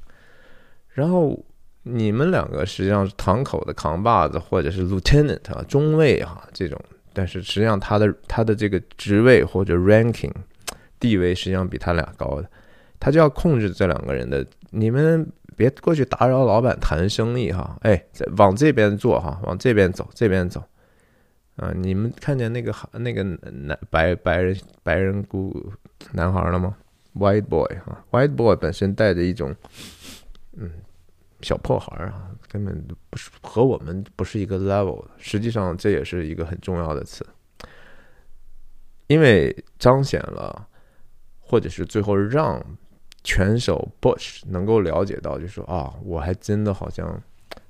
然后。你们两个实际上是堂口的扛把子，或者是 lieutenant 啊，中尉啊这种，但是实际上他的他的这个职位或者 ranking 地位实际上比他俩高的，他就要控制这两个人的。你们别过去打扰老板谈生意哈，哎，往这边坐哈，往这边走，这边走。啊，你们看见那个那个男白白人白人姑男孩了吗？White boy 啊，White boy 本身带着一种，嗯。小破孩啊，根本不是和我们不是一个 level。实际上，这也是一个很重要的词，因为彰显了，或者是最后让拳手 Bush 能够了解到，就说啊，我还真的好像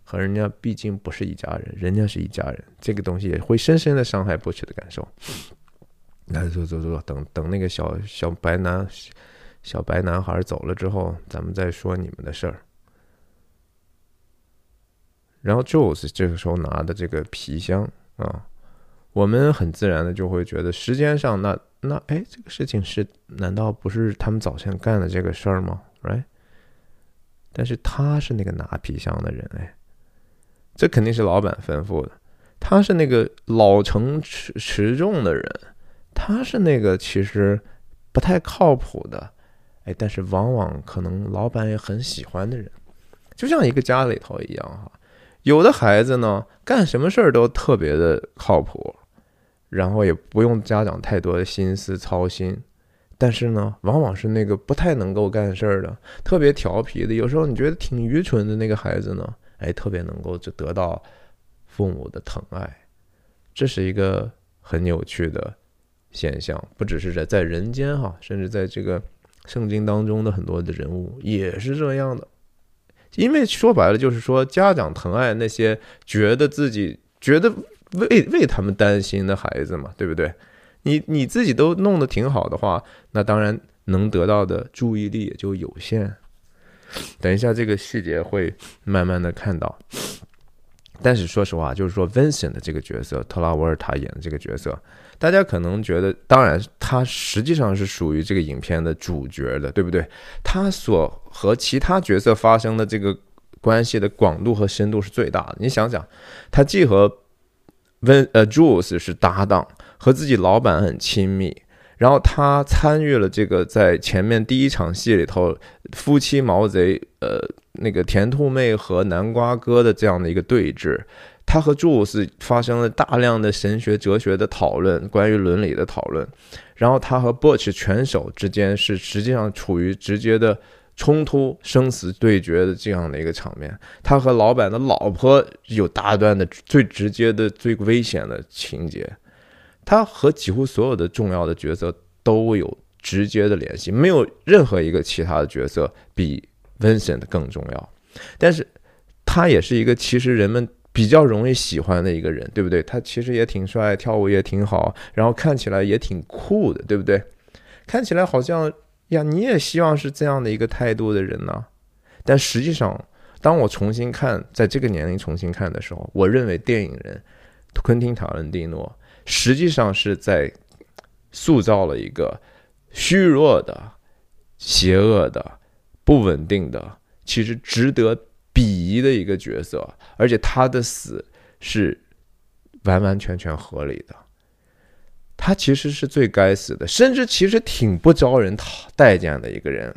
和人家毕竟不是一家人，人家是一家人。这个东西也会深深的伤害 Bush 的感受。来，走走走，等等那个小小白男小白男孩走了之后，咱们再说你们的事儿。然后 Jules 这个时候拿的这个皮箱啊，我们很自然的就会觉得时间上那那哎，这个事情是难道不是他们早先干的这个事儿吗？Right？但是他是那个拿皮箱的人哎，这肯定是老板吩咐的。他是那个老成持持重的人，他是那个其实不太靠谱的哎，但是往往可能老板也很喜欢的人，就像一个家里头一样哈。有的孩子呢，干什么事儿都特别的靠谱，然后也不用家长太多的心思操心。但是呢，往往是那个不太能够干事儿的、特别调皮的，有时候你觉得挺愚蠢的那个孩子呢，哎，特别能够就得到父母的疼爱。这是一个很有趣的现象，不只是在在人间哈，甚至在这个圣经当中的很多的人物也是这样的。因为说白了就是说，家长疼爱那些觉得自己觉得为为他们担心的孩子嘛，对不对？你你自己都弄得挺好的话，那当然能得到的注意力也就有限。等一下，这个细节会慢慢的看到。但是说实话，就是说 Vincent 的这个角色，特拉沃尔塔演的这个角色。大家可能觉得，当然，他实际上是属于这个影片的主角的，对不对？他所和其他角色发生的这个关系的广度和深度是最大的。你想想，他既和温呃 Jules 是搭档，和自己老板很亲密，然后他参与了这个在前面第一场戏里头夫妻毛贼呃那个甜兔妹和南瓜哥的这样的一个对峙。他和朱斯发生了大量的神学哲学的讨论，关于伦理的讨论。然后他和 Butch 拳手之间是实际上处于直接的冲突、生死对决的这样的一个场面。他和老板的老婆有大段的最直接的、最危险的情节。他和几乎所有的重要的角色都有直接的联系，没有任何一个其他的角色比 Vincent 更重要。但是他也是一个其实人们。比较容易喜欢的一个人，对不对？他其实也挺帅，跳舞也挺好，然后看起来也挺酷的，对不对？看起来好像呀，你也希望是这样的一个态度的人呢。但实际上，当我重新看，在这个年龄重新看的时候，我认为电影人昆汀·塔伦蒂诺实际上是在塑造了一个虚弱的、邪恶的、不稳定的，其实值得。鄙夷的一个角色，而且他的死是完完全全合理的。他其实是最该死的，甚至其实挺不招人讨待见的一个人，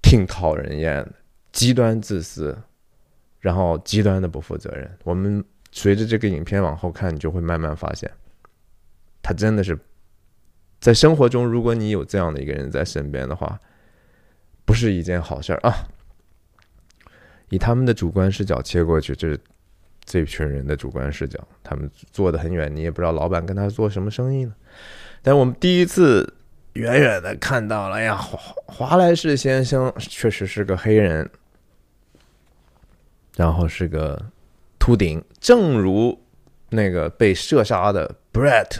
挺讨人厌的，极端自私，然后极端的不负责任。我们随着这个影片往后看，你就会慢慢发现，他真的是在生活中，如果你有这样的一个人在身边的话，不是一件好事儿啊。以他们的主观视角切过去，这是这群人的主观视角，他们坐得很远，你也不知道老板跟他做什么生意呢。但我们第一次远远的看到了，哎呀，华华莱士先生确实是个黑人，然后是个秃顶，正如那个被射杀的 Brett，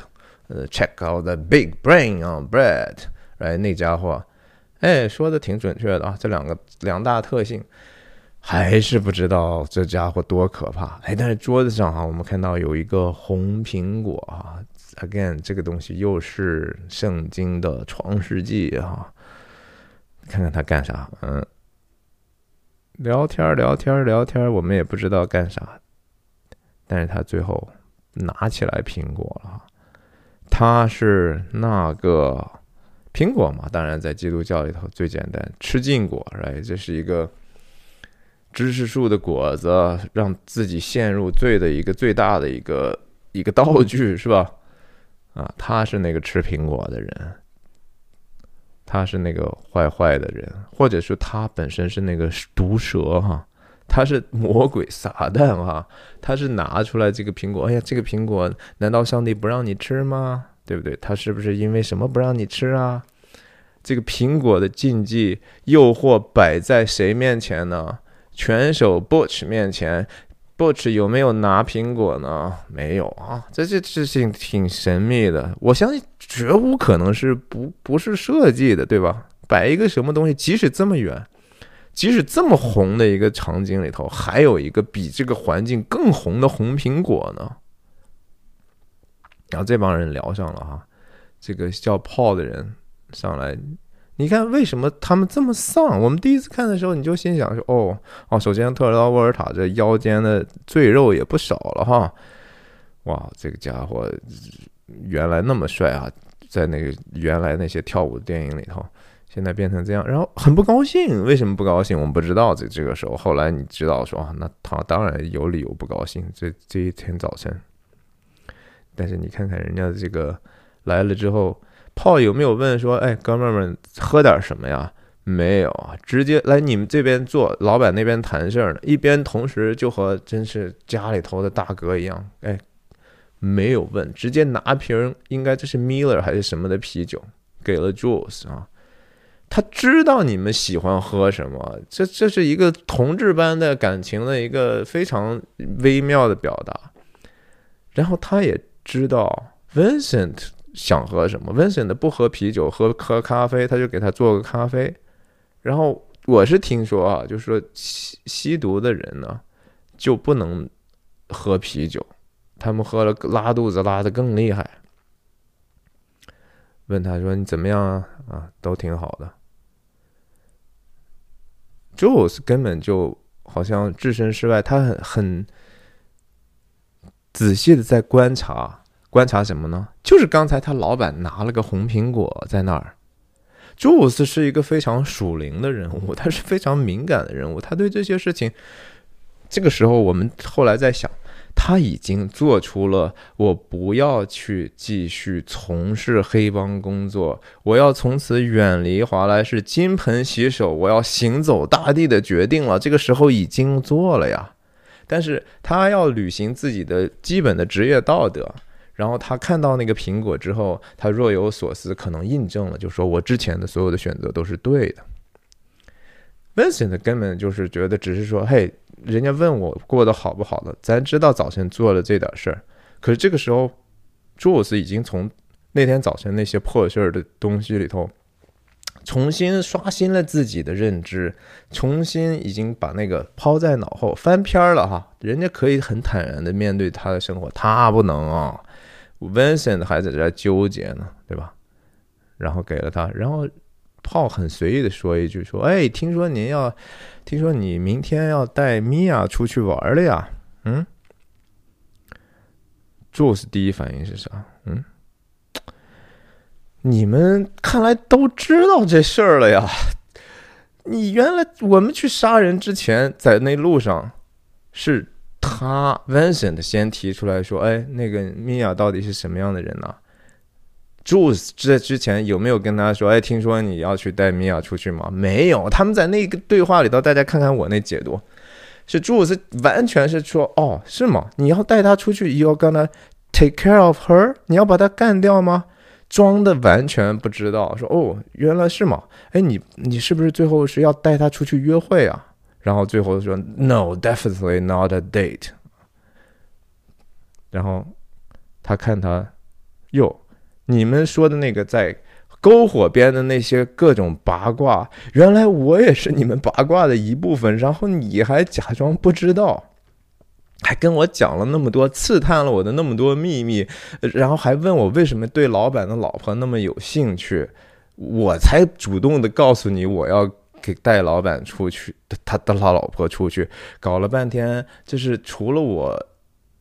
呃，check out the big brain on Brett，哎，那家伙，哎，说的挺准确的啊，这两个两大特性。还是不知道这家伙多可怕哎！但是桌子上哈，我们看到有一个红苹果啊，again，这个东西又是圣经的创世纪啊。看看他干啥？嗯，聊天聊天聊天，我们也不知道干啥。但是他最后拿起来苹果了，他是那个苹果嘛？当然，在基督教里头最简单，吃禁果，来，这是一个。知识树的果子，让自己陷入罪的一个最大的一个一个道具，是吧？啊，他是那个吃苹果的人，他是那个坏坏的人，或者说他本身是那个毒蛇哈，他是魔鬼撒旦哈，他是拿出来这个苹果，哎呀，这个苹果难道上帝不让你吃吗？对不对？他是不是因为什么不让你吃啊？这个苹果的禁忌诱惑摆在谁面前呢？拳手 Butch 面前，Butch 有没有拿苹果呢？没有啊，这这事情挺神秘的。我相信绝无可能是不不是设计的，对吧？摆一个什么东西，即使这么远，即使这么红的一个场景里头，还有一个比这个环境更红的红苹果呢？然后这帮人聊上了哈，这个叫 Paul 的人上来。你看，为什么他们这么丧？我们第一次看的时候，你就心想说：“哦哦，首先特劳沃尔塔这腰间的赘肉也不少了哈，哇，这个家伙原来那么帅啊，在那个原来那些跳舞的电影里头，现在变成这样，然后很不高兴。为什么不高兴？我们不知道。这这个时候，后来你知道说啊，那他当然有理由不高兴。这这一天早晨，但是你看看人家这个来了之后。炮有没有问说：“哎，哥们儿们，喝点什么呀？”没有啊，直接来你们这边坐，老板那边谈事儿呢。一边同时就和真是家里头的大哥一样，哎，没有问，直接拿瓶，应该这是 Miller 还是什么的啤酒，给了 Jules 啊。他知道你们喜欢喝什么，这这是一个同志般的感情的一个非常微妙的表达。然后他也知道 Vincent。想喝什么？Vincent 不喝啤酒，喝喝咖啡，他就给他做个咖啡。然后我是听说啊，就是说吸吸毒的人呢，就不能喝啤酒，他们喝了拉肚子拉的更厉害。问他说你怎么样啊？啊，都挺好的。Jules 根本就好像置身事外，他很很仔细的在观察。观察什么呢？就是刚才他老板拿了个红苹果在那儿。朱伍斯是一个非常属灵的人物，他是非常敏感的人物，他对这些事情，这个时候我们后来在想，他已经做出了我不要去继续从事黑帮工作，我要从此远离华莱士，金盆洗手，我要行走大地的决定了。这个时候已经做了呀，但是他要履行自己的基本的职业道德。然后他看到那个苹果之后，他若有所思，可能印证了，就说我之前的所有的选择都是对的。Vincent 根本就是觉得，只是说，嘿，人家问我过得好不好了，咱知道早晨做了这点事儿，可是这个时候，朱尔斯已经从那天早晨那些破事儿的东西里头，重新刷新了自己的认知，重新已经把那个抛在脑后，翻篇了哈。人家可以很坦然的面对他的生活，他不能啊。Vincent 还在这纠结呢，对吧？然后给了他，然后炮很随意的说一句：“说，哎，听说您要，听说你明天要带米娅出去玩了呀？”嗯，Jules 第一反应是啥？嗯，你们看来都知道这事儿了呀？你原来我们去杀人之前，在那路上是。他 Vincent 先提出来说：“哎，那个米娅到底是什么样的人呢？”Jules 这之前有没有跟他说：“哎，听说你要去带米娅出去吗？”没有。他们在那个对话里头，大家看看我那解读是朱尔斯完全是说，哦，是吗？你要带他出去，you gonna take care of her？你要把他干掉吗？装的完全不知道，说哦，原来是吗？哎，你你是不是最后是要带他出去约会啊？然后最后说，no，definitely not a date。然后他看他，哟，你们说的那个在。篝火边的那些各种八卦，原来我也是你们八卦的一部分。然后你还假装不知道，还跟我讲了那么多，刺探了我的那么多秘密，然后还问我为什么对老板的老婆那么有兴趣。我才主动的告诉你，我要给带老板出去，他的他老婆出去，搞了半天，就是除了我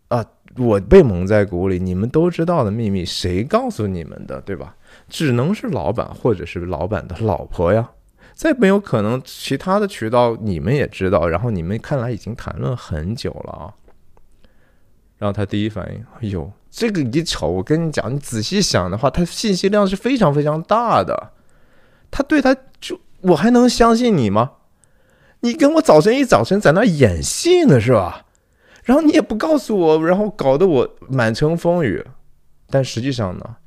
啊，我被蒙在鼓里，你们都知道的秘密，谁告诉你们的，对吧？只能是老板或者是老板的老婆呀，再没有可能其他的渠道，你们也知道。然后你们看来已经谈论很久了啊。然后他第一反应，哎呦，这个一瞅，我跟你讲，你仔细想的话，他信息量是非常非常大的。他对他就，我还能相信你吗？你跟我早晨一早晨在那演戏呢，是吧？然后你也不告诉我，然后搞得我满城风雨。但实际上呢？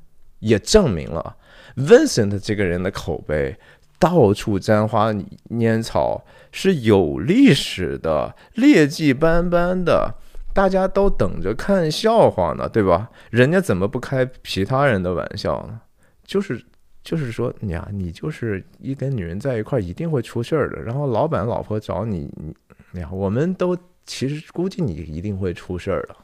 也证明了 Vincent 这个人的口碑到处沾花拈草是有历史的，劣迹斑斑的，大家都等着看笑话呢，对吧？人家怎么不开其他人的玩笑呢？就是就是说你，呀，你就是一跟女人在一块一定会出事儿的。然后老板老婆找你，你呀，我们都其实估计你一定会出事儿的。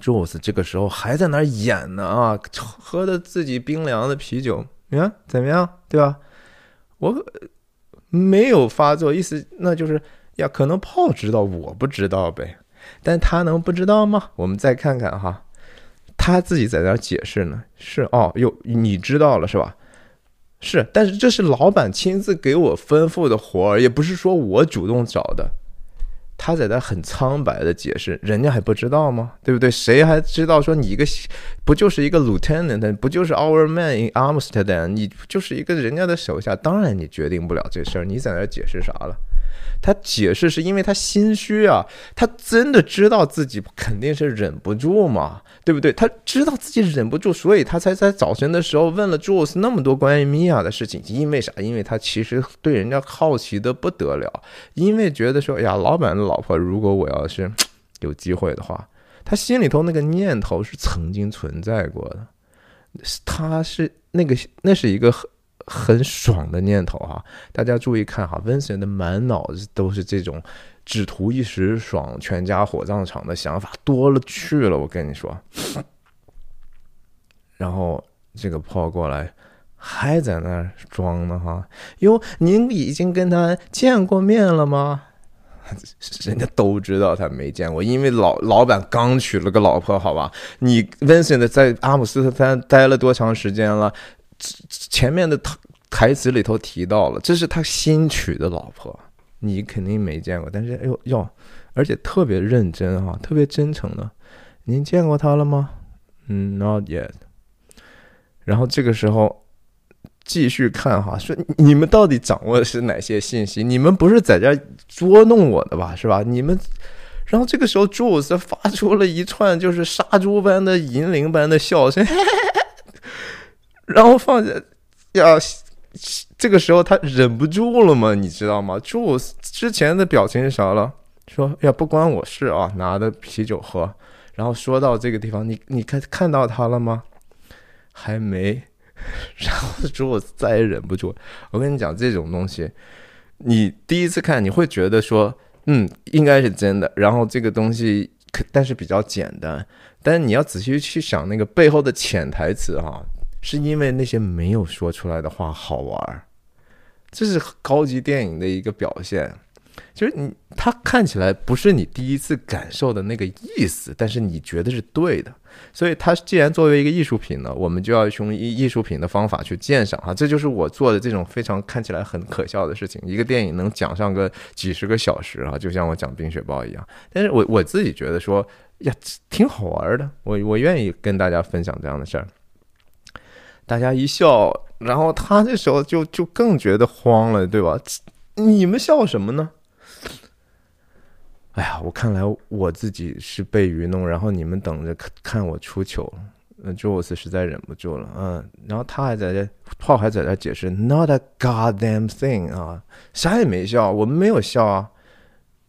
Jules 这个时候还在那演呢啊，喝的自己冰凉的啤酒，你看怎么样，对吧？我没有发作，意思那就是呀，可能炮知道，我不知道呗。但他能不知道吗？我们再看看哈，他自己在那解释呢，是哦，哟，你知道了是吧？是，但是这是老板亲自给我吩咐的活儿，也不是说我主动找的。他在那很苍白的解释，人家还不知道吗？对不对？谁还知道说你一个不就是一个 lieutenant，不就是 our man in Amsterdam？你就是一个人家的手下，当然你决定不了这事儿。你在那解释啥了？他解释是因为他心虚啊，他真的知道自己肯定是忍不住嘛，对不对？他知道自己忍不住，所以他才在早晨的时候问了 Jules 那么多关于米娅的事情。因为啥？因为他其实对人家好奇的不得了，因为觉得说哎呀，老板的老婆，如果我要是有机会的话，他心里头那个念头是曾经存在过的，他是那个那是一个很很。爽的念头哈，大家注意看哈，Vincent 的满脑子都是这种只图一时爽、全家火葬场的想法多了去了，我跟你说。[COUGHS] 然后这个炮过来还在那装呢哈，哟，您已经跟他见过面了吗？[LAUGHS] 人家都知道他没见过，因为老老板刚娶了个老婆，好吧？你 Vincent 在阿姆斯特丹待了多长时间了？前面的台词里头提到了，这是他新娶的老婆，你肯定没见过。但是，哎呦哟，而且特别认真哈，特别真诚的。您见过他了吗？嗯，not yet。然后这个时候继续看哈，说你们到底掌握的是哪些信息？你们不是在这捉弄我的吧？是吧？你们，然后这个时候朱尔斯发出了一串就是杀猪般的银铃般的笑声。然后放下呀，这个时候他忍不住了嘛，你知道吗？就我之前的表情是啥了？说呀，不关我事啊，拿的啤酒喝。然后说到这个地方，你你看看到他了吗？还没。[LAUGHS] 然后说我再也忍不住。我跟你讲，这种东西，你第一次看你会觉得说，嗯，应该是真的。然后这个东西，可但是比较简单。但是你要仔细去想那个背后的潜台词哈。是因为那些没有说出来的话好玩儿这是高级电影的一个表现。就是你，它看起来不是你第一次感受的那个意思，但是你觉得是对的。所以它既然作为一个艺术品呢，我们就要用艺艺术品的方法去鉴赏哈。这就是我做的这种非常看起来很可笑的事情。一个电影能讲上个几十个小时啊，就像我讲《冰雪暴》一样。但是我我自己觉得说呀，挺好玩的。我我愿意跟大家分享这样的事儿。大家一笑，然后他这时候就就更觉得慌了，对吧？[LAUGHS] 你们笑什么呢？哎呀，我看来我自己是被愚弄，然后你们等着看看我出糗。嗯，Jules 实在忍不住了，嗯，然后他还在这，炮还在这解释，Not a goddamn thing 啊，啥也没笑，我们没有笑啊。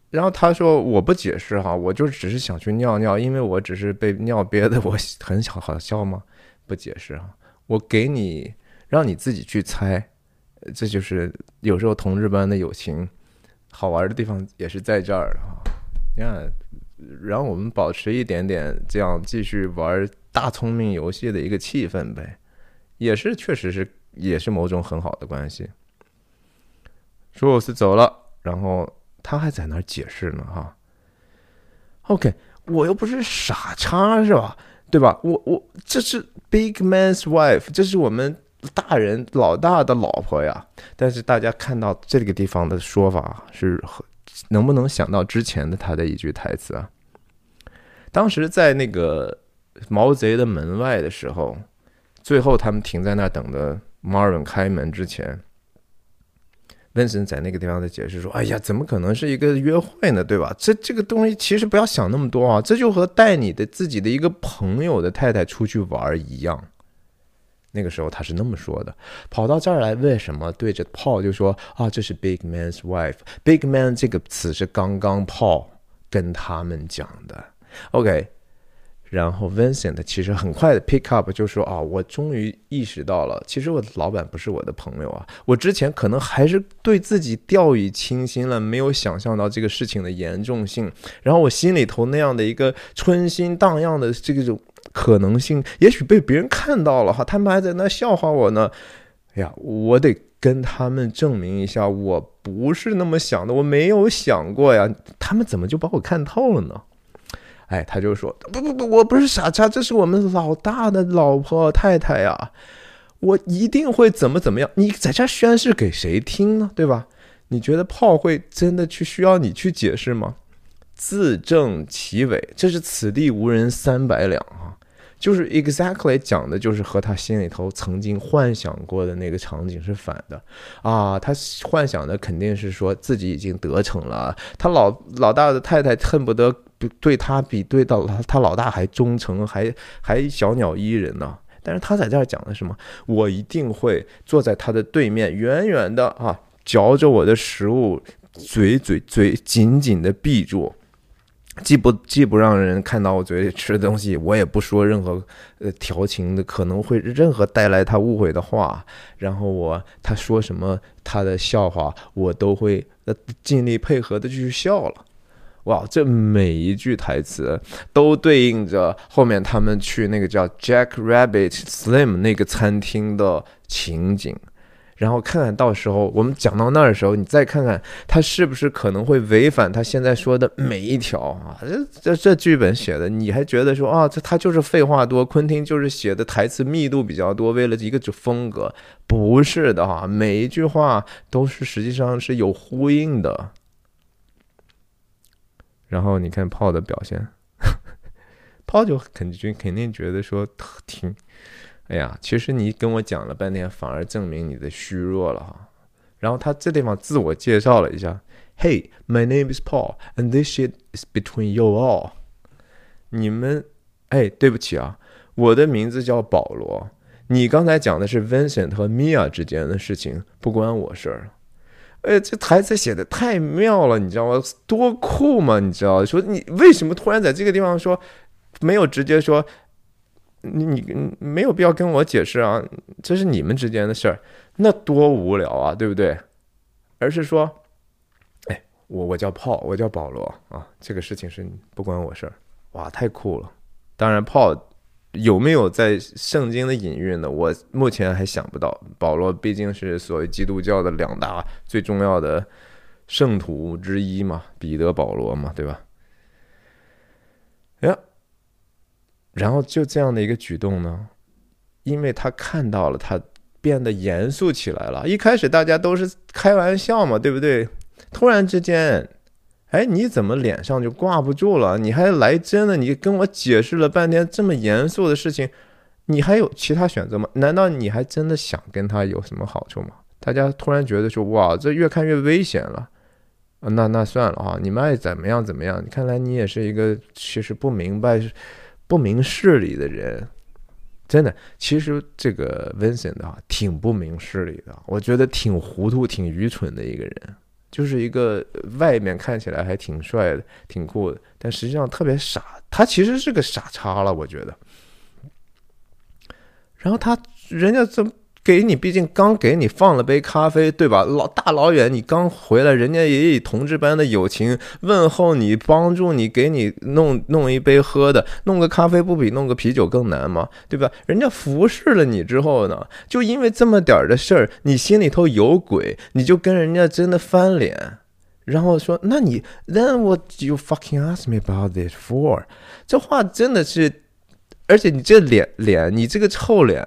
然后他说我不解释哈，我就只是想去尿尿，因为我只是被尿憋的，[LAUGHS] 我很想好笑吗？不解释哈，我给你让你自己去猜，这就是有时候同志般的友情，好玩的地方也是在这儿哈。你看，让我们保持一点点这样继续玩。大聪明游戏的一个气氛呗，也是确实是也是某种很好的关系。舒尔斯走了，然后他还在那儿解释呢哈。OK，我又不是傻叉是吧？对吧？我我这是 Big Man's Wife，这是我们大人老大的老婆呀。但是大家看到这个地方的说法是，能不能想到之前的他的一句台词啊？当时在那个。毛贼的门外的时候，最后他们停在那儿等着 Marvin 开门之前，Vincent 在那个地方的解释说：“哎呀，怎么可能是一个约会呢？对吧？这这个东西其实不要想那么多啊，这就和带你的自己的一个朋友的太太出去玩一样。”那个时候他是那么说的。跑到这儿来，为什么对着 Paul 就说：“啊，这是 Big Man's wife？Big Man 这个词是刚刚 Paul 跟他们讲的。”OK。然后 Vincent 其实很快的 pick up 就说啊，我终于意识到了，其实我的老板不是我的朋友啊。我之前可能还是对自己掉以轻心了，没有想象到这个事情的严重性。然后我心里头那样的一个春心荡漾的这个种可能性，也许被别人看到了哈，他们还在那笑话我呢。哎呀，我得跟他们证明一下，我不是那么想的，我没有想过呀。他们怎么就把我看透了呢？哎，他就说不不不，我不是傻叉，这是我们老大的老婆太太呀，我一定会怎么怎么样。你在这宣誓给谁听呢？对吧？你觉得炮会真的去需要你去解释吗？自证其伪，这是此地无人三百两啊！就是 exactly 讲的就是和他心里头曾经幻想过的那个场景是反的啊！他幻想的肯定是说自己已经得逞了，他老老大的太太恨不得。对他比对到他他老大还忠诚，还还小鸟依人呢。但是他在这儿讲的什么？我一定会坐在他的对面，远远的啊，嚼着我的食物，嘴嘴嘴紧紧的闭住，既不既不让人看到我嘴里吃的东西，我也不说任何呃调情的可能会任何带来他误会的话。然后我他说什么他的笑话，我都会呃尽力配合的去笑了。哇，这每一句台词都对应着后面他们去那个叫 Jack Rabbit Slim 那个餐厅的情景，然后看看到时候我们讲到那儿的时候，你再看看他是不是可能会违反他现在说的每一条啊？这这这剧本写的，你还觉得说啊，这他就是废话多，昆汀就是写的台词密度比较多，为了一个就风格，不是的哈，每一句话都是实际上是有呼应的。然后你看炮的表现，[LAUGHS] 炮就肯定肯定觉得说挺，哎呀，其实你跟我讲了半天，反而证明你的虚弱了哈。然后他这地方自我介绍了一下，Hey, my name is Paul, and this shit is between you all。你们，哎，对不起啊，我的名字叫保罗。你刚才讲的是 Vincent 和 Mia 之间的事情，不关我事儿。哎，这台词写的太妙了，你知道吗？多酷嘛，你知道？说你为什么突然在这个地方说，没有直接说，你你没有必要跟我解释啊，这是你们之间的事儿，那多无聊啊，对不对？而是说，哎，我我叫炮，我叫保罗啊，这个事情是不关我事儿，哇，太酷了！当然，炮。有没有在圣经的隐喻呢？我目前还想不到。保罗毕竟是所谓基督教的两大最重要的圣徒之一嘛，彼得、保罗嘛，对吧？呀，然后就这样的一个举动呢，因为他看到了，他变得严肃起来了。一开始大家都是开玩笑嘛，对不对？突然之间。哎，你怎么脸上就挂不住了？你还来真的？你跟我解释了半天这么严肃的事情，你还有其他选择吗？难道你还真的想跟他有什么好处吗？大家突然觉得说，哇，这越看越危险了。那那算了哈，你们爱怎么样怎么样。看来你也是一个其实不明白、不明事理的人。真的，其实这个 Vincent 啊，挺不明事理的，我觉得挺糊涂、挺愚蠢的一个人，就是一个外面看起来还挺帅的、挺酷的，但实际上特别傻。他其实是个傻叉了，我觉得。然后他人家怎么？给你，毕竟刚给你放了杯咖啡，对吧？老大老远你刚回来，人家也以同志般的友情问候你，帮助你，给你弄弄一杯喝的，弄个咖啡不比弄个啤酒更难吗？对吧？人家服侍了你之后呢，就因为这么点儿的事儿，你心里头有鬼，你就跟人家真的翻脸，然后说，那你 Then what you fucking ask me about this for？这话真的是，而且你这脸脸，你这个臭脸。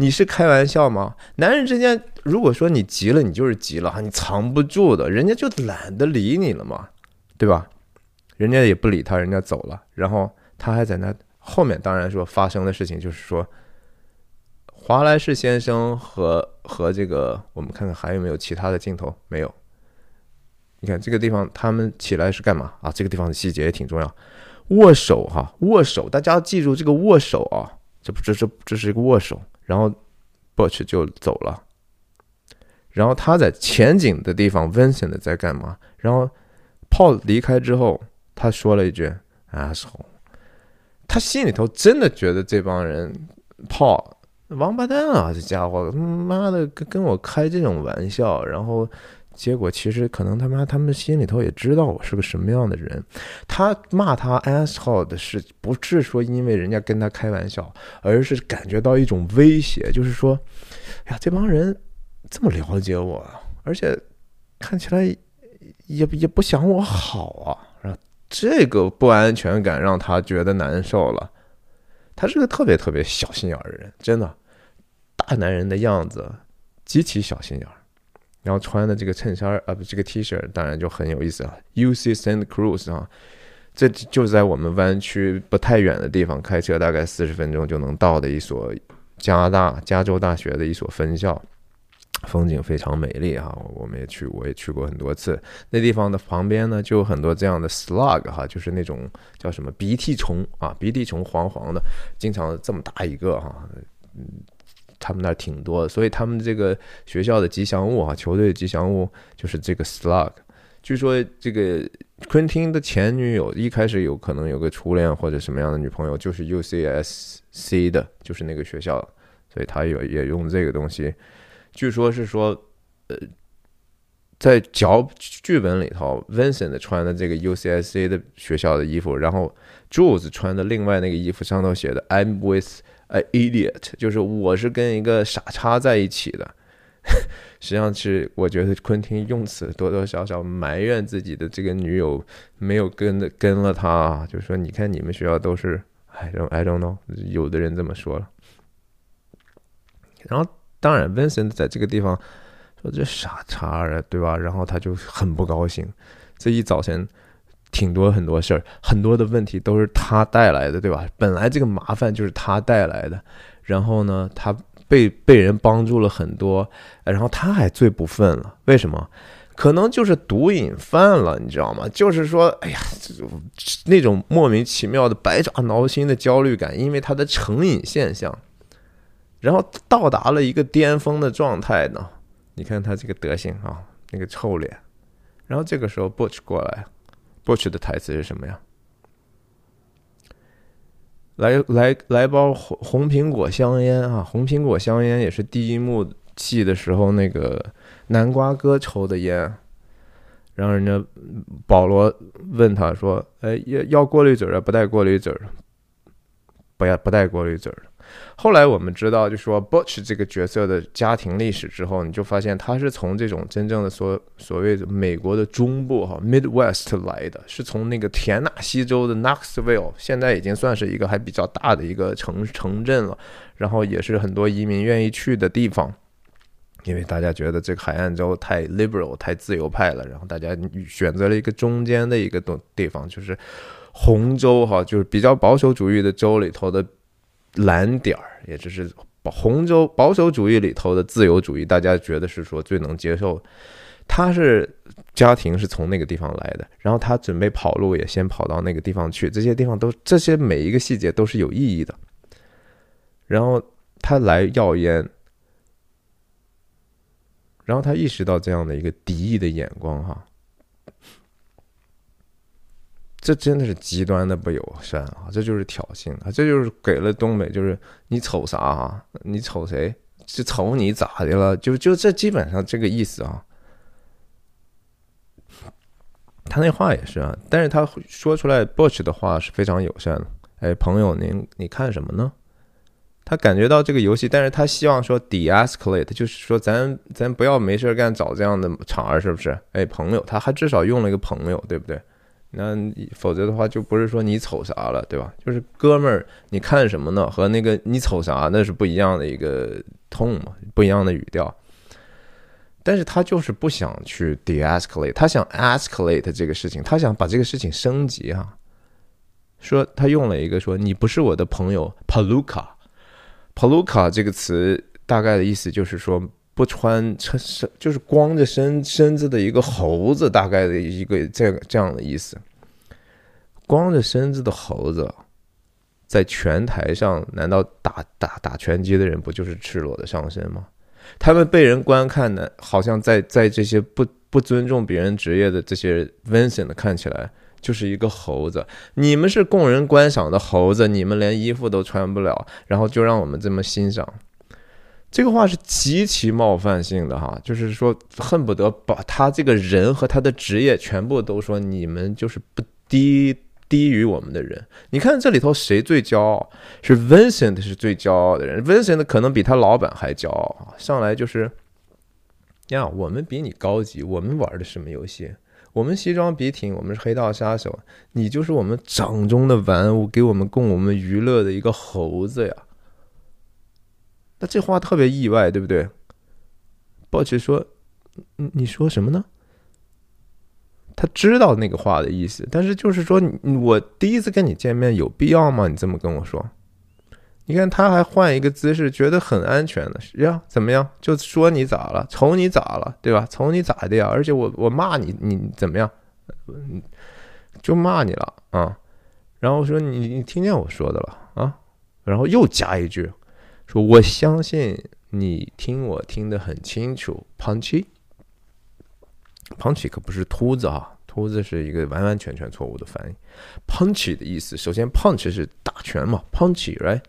你是开玩笑吗？男人之间，如果说你急了，你就是急了哈，你藏不住的，人家就懒得理你了嘛，对吧？人家也不理他，人家走了，然后他还在那后面，当然说发生的事情就是说，华莱士先生和和这个，我们看看还有没有其他的镜头？没有。你看这个地方，他们起来是干嘛啊？这个地方的细节也挺重要，握手哈，握手，大家要记住这个握手啊，这不这这这是一个握手。然后，Butch 就走了。然后他在前景的地方，Vincent 在干嘛？然后，Paul 离开之后，他说了一句：“asshole。”他心里头真的觉得这帮人，Paul 王八蛋啊！这家伙，妈的，跟跟我开这种玩笑，然后。结果其实可能他妈他们心里头也知道我是个什么样的人，他骂他 asshole 的是不是说因为人家跟他开玩笑，而是感觉到一种威胁，就是说，哎呀这帮人这么了解我，而且看起来也也不想我好啊，然后这个不安全感让他觉得难受了。他是个特别特别小心眼的人，真的，大男人的样子，极其小心眼。然后穿的这个衬衫啊，不，这个 T 恤当然就很有意思了。U C Santa Cruz 啊，这就在我们湾区不太远的地方，开车大概四十分钟就能到的一所加拿大加州大学的一所分校，风景非常美丽哈。我们也去，我也去过很多次。那地方的旁边呢，就有很多这样的 slug 哈，就是那种叫什么鼻涕虫啊，鼻涕虫黄黄的，经常这么大一个哈，他们那挺多，所以他们这个学校的吉祥物啊，球队的吉祥物就是这个 slug。据说这个昆汀的前女友一开始有可能有个初恋或者什么样的女朋友，就是 UCSC 的，就是那个学校，所以他有也用这个东西。据说是说，呃，在脚剧本里头，Vincent 穿的这个 UCSC 的学校的衣服，然后 Jules 穿的另外那个衣服上头写的 I'm with。哎，idiot，就是我是跟一个傻叉在一起的。[LAUGHS] 实际上是我觉得昆汀用词多多少少埋怨自己的这个女友没有跟的跟了他，就说你看你们学校都是，I don't I don't know，有的人这么说了。然后当然，Vincent 在这个地方说这傻叉啊，对吧？然后他就很不高兴，这一早晨。挺多很多事儿，很多的问题都是他带来的，对吧？本来这个麻烦就是他带来的，然后呢，他被被人帮助了很多，然后他还最不忿了。为什么？可能就是毒瘾犯了，你知道吗？就是说，哎呀，那种莫名其妙的百爪挠心的焦虑感，因为他的成瘾现象，然后到达了一个巅峰的状态呢。你看他这个德行啊，那个臭脸。然后这个时候，Butch 过来。过去的台词是什么呀？来来来包红红苹果香烟啊！红苹果香烟也是第一幕戏的时候那个南瓜哥抽的烟，然后人家保罗问他说：“哎，要要过滤嘴啊？不带过滤嘴不要不带过滤嘴后来我们知道，就说 Butch 这个角色的家庭历史之后，你就发现他是从这种真正的所所谓的美国的中部哈 Midwest 来的，是从那个田纳西州的 Knoxville，现在已经算是一个还比较大的一个城城镇了，然后也是很多移民愿意去的地方，因为大家觉得这个海岸州太 liberal 太自由派了，然后大家选择了一个中间的一个东地方，就是红州哈，就是比较保守主义的州里头的。蓝点儿，也就是红州保守主义里头的自由主义，大家觉得是说最能接受。他是家庭是从那个地方来的，然后他准备跑路也先跑到那个地方去，这些地方都这些每一个细节都是有意义的。然后他来要烟，然后他意识到这样的一个敌意的眼光，哈。这真的是极端的不友善啊！这就是挑衅啊！这就是给了东北，就是你瞅啥啊？你瞅谁？就瞅你咋的了？就就这基本上这个意思啊。他那话也是啊，但是他说出来 Bush 的话是非常友善的。哎，朋友，您你看什么呢？他感觉到这个游戏，但是他希望说 de-escalate，就是说咱咱不要没事干找这样的茬儿，是不是？哎，朋友，他还至少用了一个朋友，对不对？那否则的话，就不是说你瞅啥了，对吧？就是哥们儿，你看什么呢？和那个你瞅啥，那是不一样的一个痛嘛，不一样的语调。但是他就是不想去 de-escalate，他想 escalate 这个事情，他想把这个事情升级哈。说他用了一个说你不是我的朋友，paluka，paluka 这个词大概的意思就是说。不穿身身就是光着身身子的一个猴子，大概的一个这个这样的意思。光着身子的猴子，在拳台上，难道打打打拳击的人不就是赤裸的上身吗？他们被人观看的，好像在在这些不不尊重别人职业的这些 Vincent 看起来就是一个猴子。你们是供人观赏的猴子，你们连衣服都穿不了，然后就让我们这么欣赏。这个话是极其冒犯性的哈，就是说恨不得把他这个人和他的职业全部都说你们就是不低低于我们的人。你看这里头谁最骄傲？是 Vincent 是最骄傲的人，Vincent 可能比他老板还骄傲啊。上来就是呀，我们比你高级，我们玩的什么游戏？我们西装笔挺，我们是黑道杀手，你就是我们掌中的玩物，给我们供我们娱乐的一个猴子呀。那这话特别意外，对不对？鲍奇说：“你你说什么呢？”他知道那个话的意思，但是就是说，我第一次跟你见面，有必要吗？你这么跟我说？你看，他还换一个姿势，觉得很安全的呀？怎么样？就说你咋了？瞅你咋了？对吧？瞅你咋的呀？而且我我骂你，你怎么样？就骂你了啊！然后说你你听见我说的了啊？然后又加一句。说我相信你听我听得很清楚，punchy，punchy 可不是秃子啊，秃子是一个完完全全错误的翻译。punchy 的意思，首先 punch 是打拳嘛，punchy，right？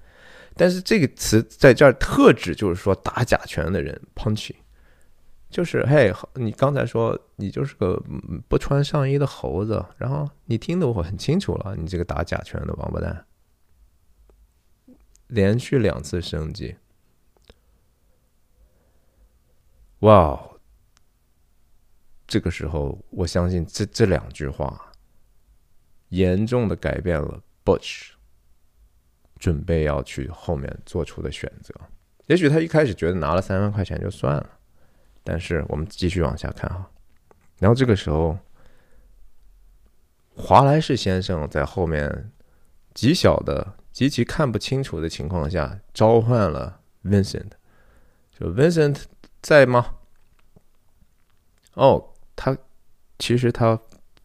但是这个词在这儿特指就是说打假拳的人，punchy，就是嘿，你刚才说你就是个不穿上衣的猴子，然后你听得我很清楚了，你这个打假拳的王八蛋。连续两次升级，哇！这个时候，我相信这这两句话严重的改变了 Butch 准备要去后面做出的选择。也许他一开始觉得拿了三万块钱就算了，但是我们继续往下看哈。然后这个时候，华莱士先生在后面极小的。极其看不清楚的情况下，召唤了 Vincent，就 Vincent 在吗？哦，他其实他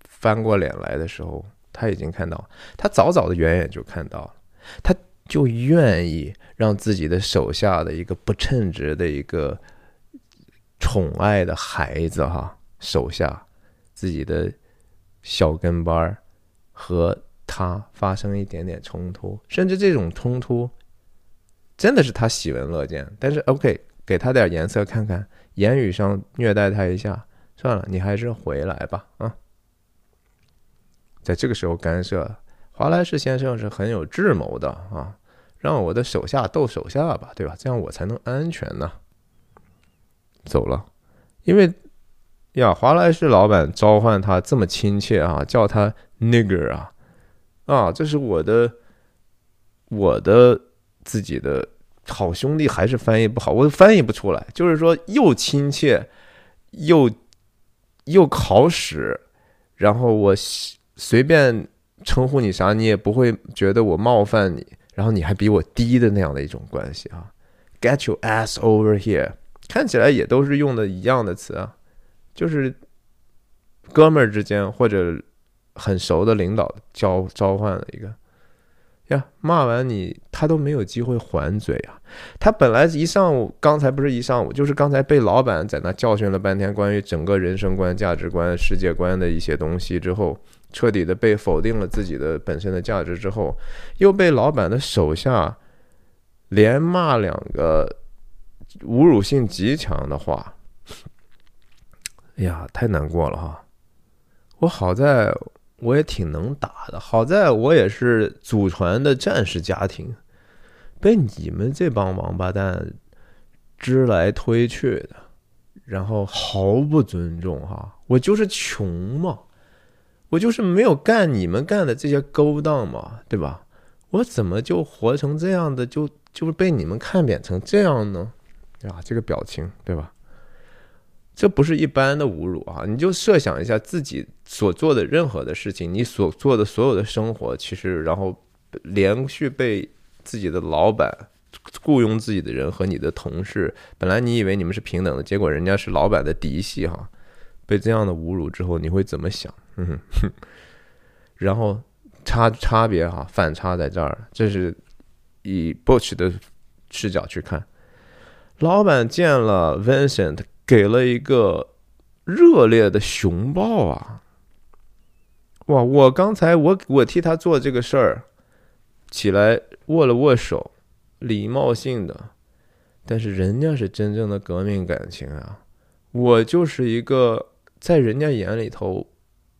翻过脸来的时候，他已经看到，他早早的远远就看到了，他就愿意让自己的手下的一个不称职的一个宠爱的孩子哈，手下自己的小跟班儿和。他发生一点点冲突，甚至这种冲突真的是他喜闻乐见。但是，OK，给他点颜色看看，言语上虐待他一下，算了，你还是回来吧。啊，在这个时候干涉，华莱士先生是很有智谋的啊，让我的手下斗手下吧，对吧？这样我才能安全呢。走了，因为呀，华莱士老板召唤他这么亲切啊，叫他 nigger 啊。啊，这是我的，我的自己的好兄弟，还是翻译不好，我翻译不出来。就是说，又亲切，又又考屎，然后我随便称呼你啥，你也不会觉得我冒犯你，然后你还比我低的那样的一种关系啊。Get your ass over here，看起来也都是用的一样的词啊，就是哥们儿之间或者很熟的领导交召唤了一个呀，骂完你他都没有机会还嘴啊。他本来一上午，刚才不是一上午，就是刚才被老板在那教训了半天，关于整个人生观、价值观、世界观的一些东西之后，彻底的被否定了自己的本身的价值之后，又被老板的手下连骂两个侮辱性极强的话。哎呀，太难过了哈！我好在我也挺能打的，好在我也是祖传的战士家庭。被你们这帮王八蛋支来推去的，然后毫不尊重哈！我就是穷嘛，我就是没有干你们干的这些勾当嘛，对吧？我怎么就活成这样的，就就是被你们看扁成这样呢？呀，这个表情，对吧？这不是一般的侮辱啊！你就设想一下自己所做的任何的事情，你所做的所有的生活，其实然后连续被。自己的老板雇佣自己的人和你的同事，本来你以为你们是平等的，结果人家是老板的嫡系哈，被这样的侮辱之后，你会怎么想？嗯，然后差差别哈，反差在这儿，这是以 Butch 的视角去看，老板见了 Vincent，给了一个热烈的熊抱啊！哇，我刚才我我替他做这个事儿。起来握了握手，礼貌性的，但是人家是真正的革命感情啊！我就是一个在人家眼里头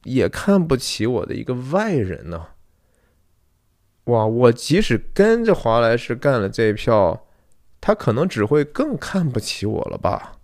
也看不起我的一个外人呢。哇，我即使跟着华莱士干了这一票，他可能只会更看不起我了吧？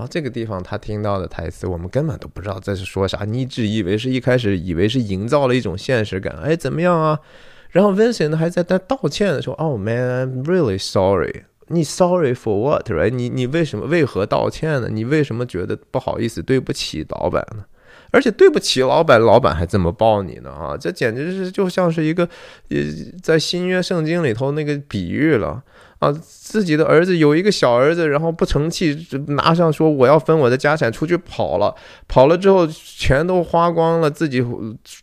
然后这个地方他听到的台词，我们根本都不知道这是说啥。你只以为是一开始以为是营造了一种现实感，哎，怎么样啊？然后 Vincent 还在他道歉的时候，Oh man, I'm really sorry。你 sorry for what 你你为什么为何道歉呢？你为什么觉得不好意思、对不起老板呢？而且对不起老板，老板还这么抱你呢？啊，这简直是就像是一个呃，在新约圣经里头那个比喻了。啊，自己的儿子有一个小儿子，然后不成器，拿上说我要分我的家产，出去跑了，跑了之后全都花光了，自己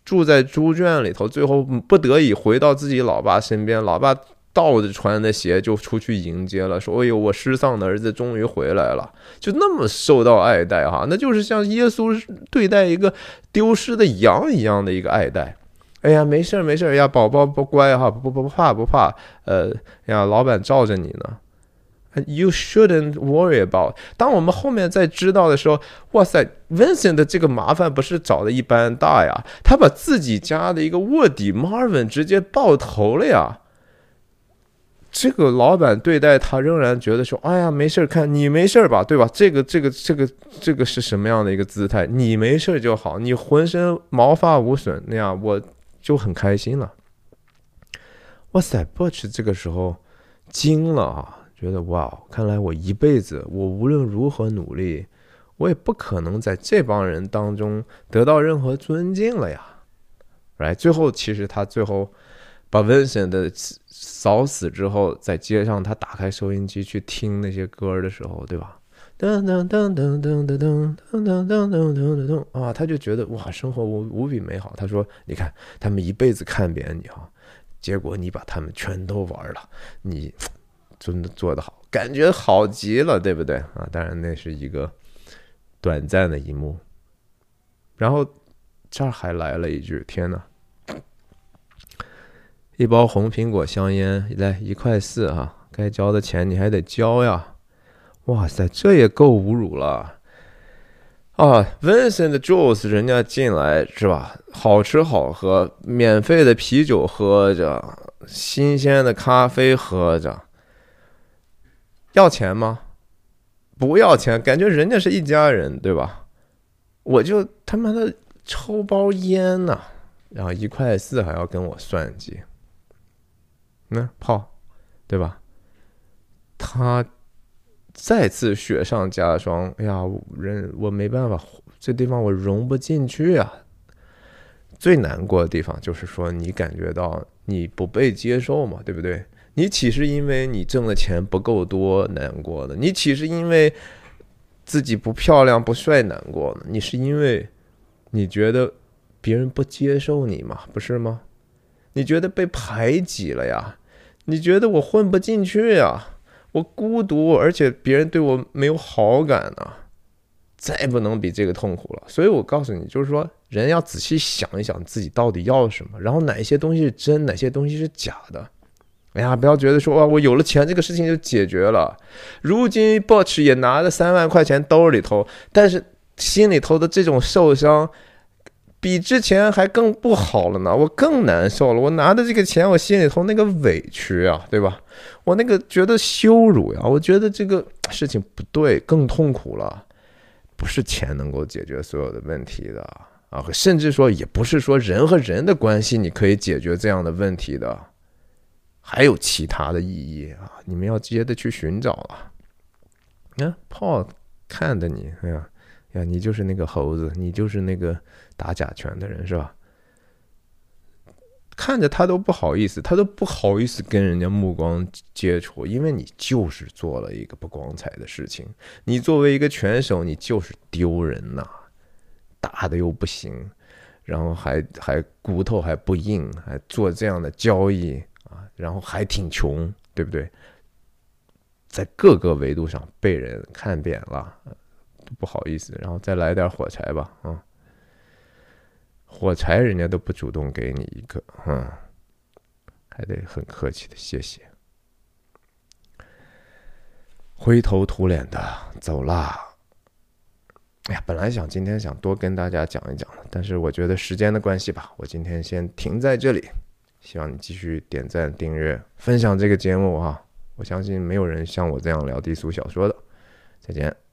住在猪圈里头，最后不得已回到自己老爸身边，老爸倒着穿的鞋就出去迎接了，说：“哎呦，我失丧的儿子终于回来了，就那么受到爱戴哈，那就是像耶稣对待一个丢失的羊一样的一个爱戴。”哎呀，没事儿没事儿呀，宝宝不乖哈，不不不怕不怕，呃呀，老板罩着你呢。You shouldn't worry about。当我们后面再知道的时候，哇塞，Vincent 的这个麻烦不是找的一般大呀，他把自己家的一个卧底 Marvin 直接爆头了呀。这个老板对待他仍然觉得说，哎呀，没事儿，看你没事儿吧，对吧？这个这个这个这个是什么样的一个姿态？你没事儿就好，你浑身毛发无损那样，我。就很开心了，哇塞！Butch 这个时候惊了啊，觉得哇，看来我一辈子，我无论如何努力，我也不可能在这帮人当中得到任何尊敬了呀。来，最后其实他最后把 Vincent 的扫死之后，在街上他打开收音机去听那些歌的时候，对吧？噔噔噔噔噔噔噔噔噔噔噔噔噔啊！他就觉得哇，生活无无比美好。他说：“你看，他们一辈子看扁你哈，结果你把他们全都玩了，你真的做得好，感觉好极了，对不对啊？当然，那是一个短暂的一幕。然后这儿还来了一句：天哪！一包红苹果香烟来一块四哈，该交的钱你还得交呀。”哇塞，这也够侮辱了啊！Vincent Jules 人家进来是吧？好吃好喝，免费的啤酒喝着，新鲜的咖啡喝着，要钱吗？不要钱，感觉人家是一家人，对吧？我就他妈的抽包烟呢，然后一块四还要跟我算计，那泡，对吧？他。再次雪上加霜，哎呀，人我没办法，这地方我融不进去啊。最难过的地方就是说，你感觉到你不被接受嘛，对不对？你岂是因为你挣的钱不够多难过的？你岂是因为自己不漂亮不帅难过呢？你是因为你觉得别人不接受你嘛，不是吗？你觉得被排挤了呀？你觉得我混不进去呀？我孤独，而且别人对我没有好感呢？再不能比这个痛苦了。所以我告诉你，就是说，人要仔细想一想自己到底要什么，然后哪些东西是真，哪些东西是假的。哎呀，不要觉得说哇，我有了钱，这个事情就解决了。如今 b o t c h 也拿着三万块钱兜里头，但是心里头的这种受伤，比之前还更不好了呢。我更难受了。我拿的这个钱，我心里头那个委屈啊，对吧？我那个觉得羞辱呀，我觉得这个事情不对，更痛苦了。不是钱能够解决所有的问题的啊，甚至说也不是说人和人的关系你可以解决这样的问题的。还有其他的意义啊！你们要接着去寻找啊！你看，Paul 看着你，哎呀呀，你就是那个猴子，你就是那个打假拳的人，是吧？看着他都不好意思，他都不好意思跟人家目光接触，因为你就是做了一个不光彩的事情。你作为一个拳手，你就是丢人呐！打的又不行，然后还还骨头还不硬，还做这样的交易啊。然后还挺穷，对不对？在各个维度上被人看扁了，不好意思。然后再来点火柴吧，啊，火柴人家都不主动给你一个，嗯，还得很客气的谢谢。灰头土脸的走啦。哎呀，本来想今天想多跟大家讲一讲的，但是我觉得时间的关系吧，我今天先停在这里。希望你继续点赞、订阅、分享这个节目哈！我相信没有人像我这样聊低俗小说的。再见。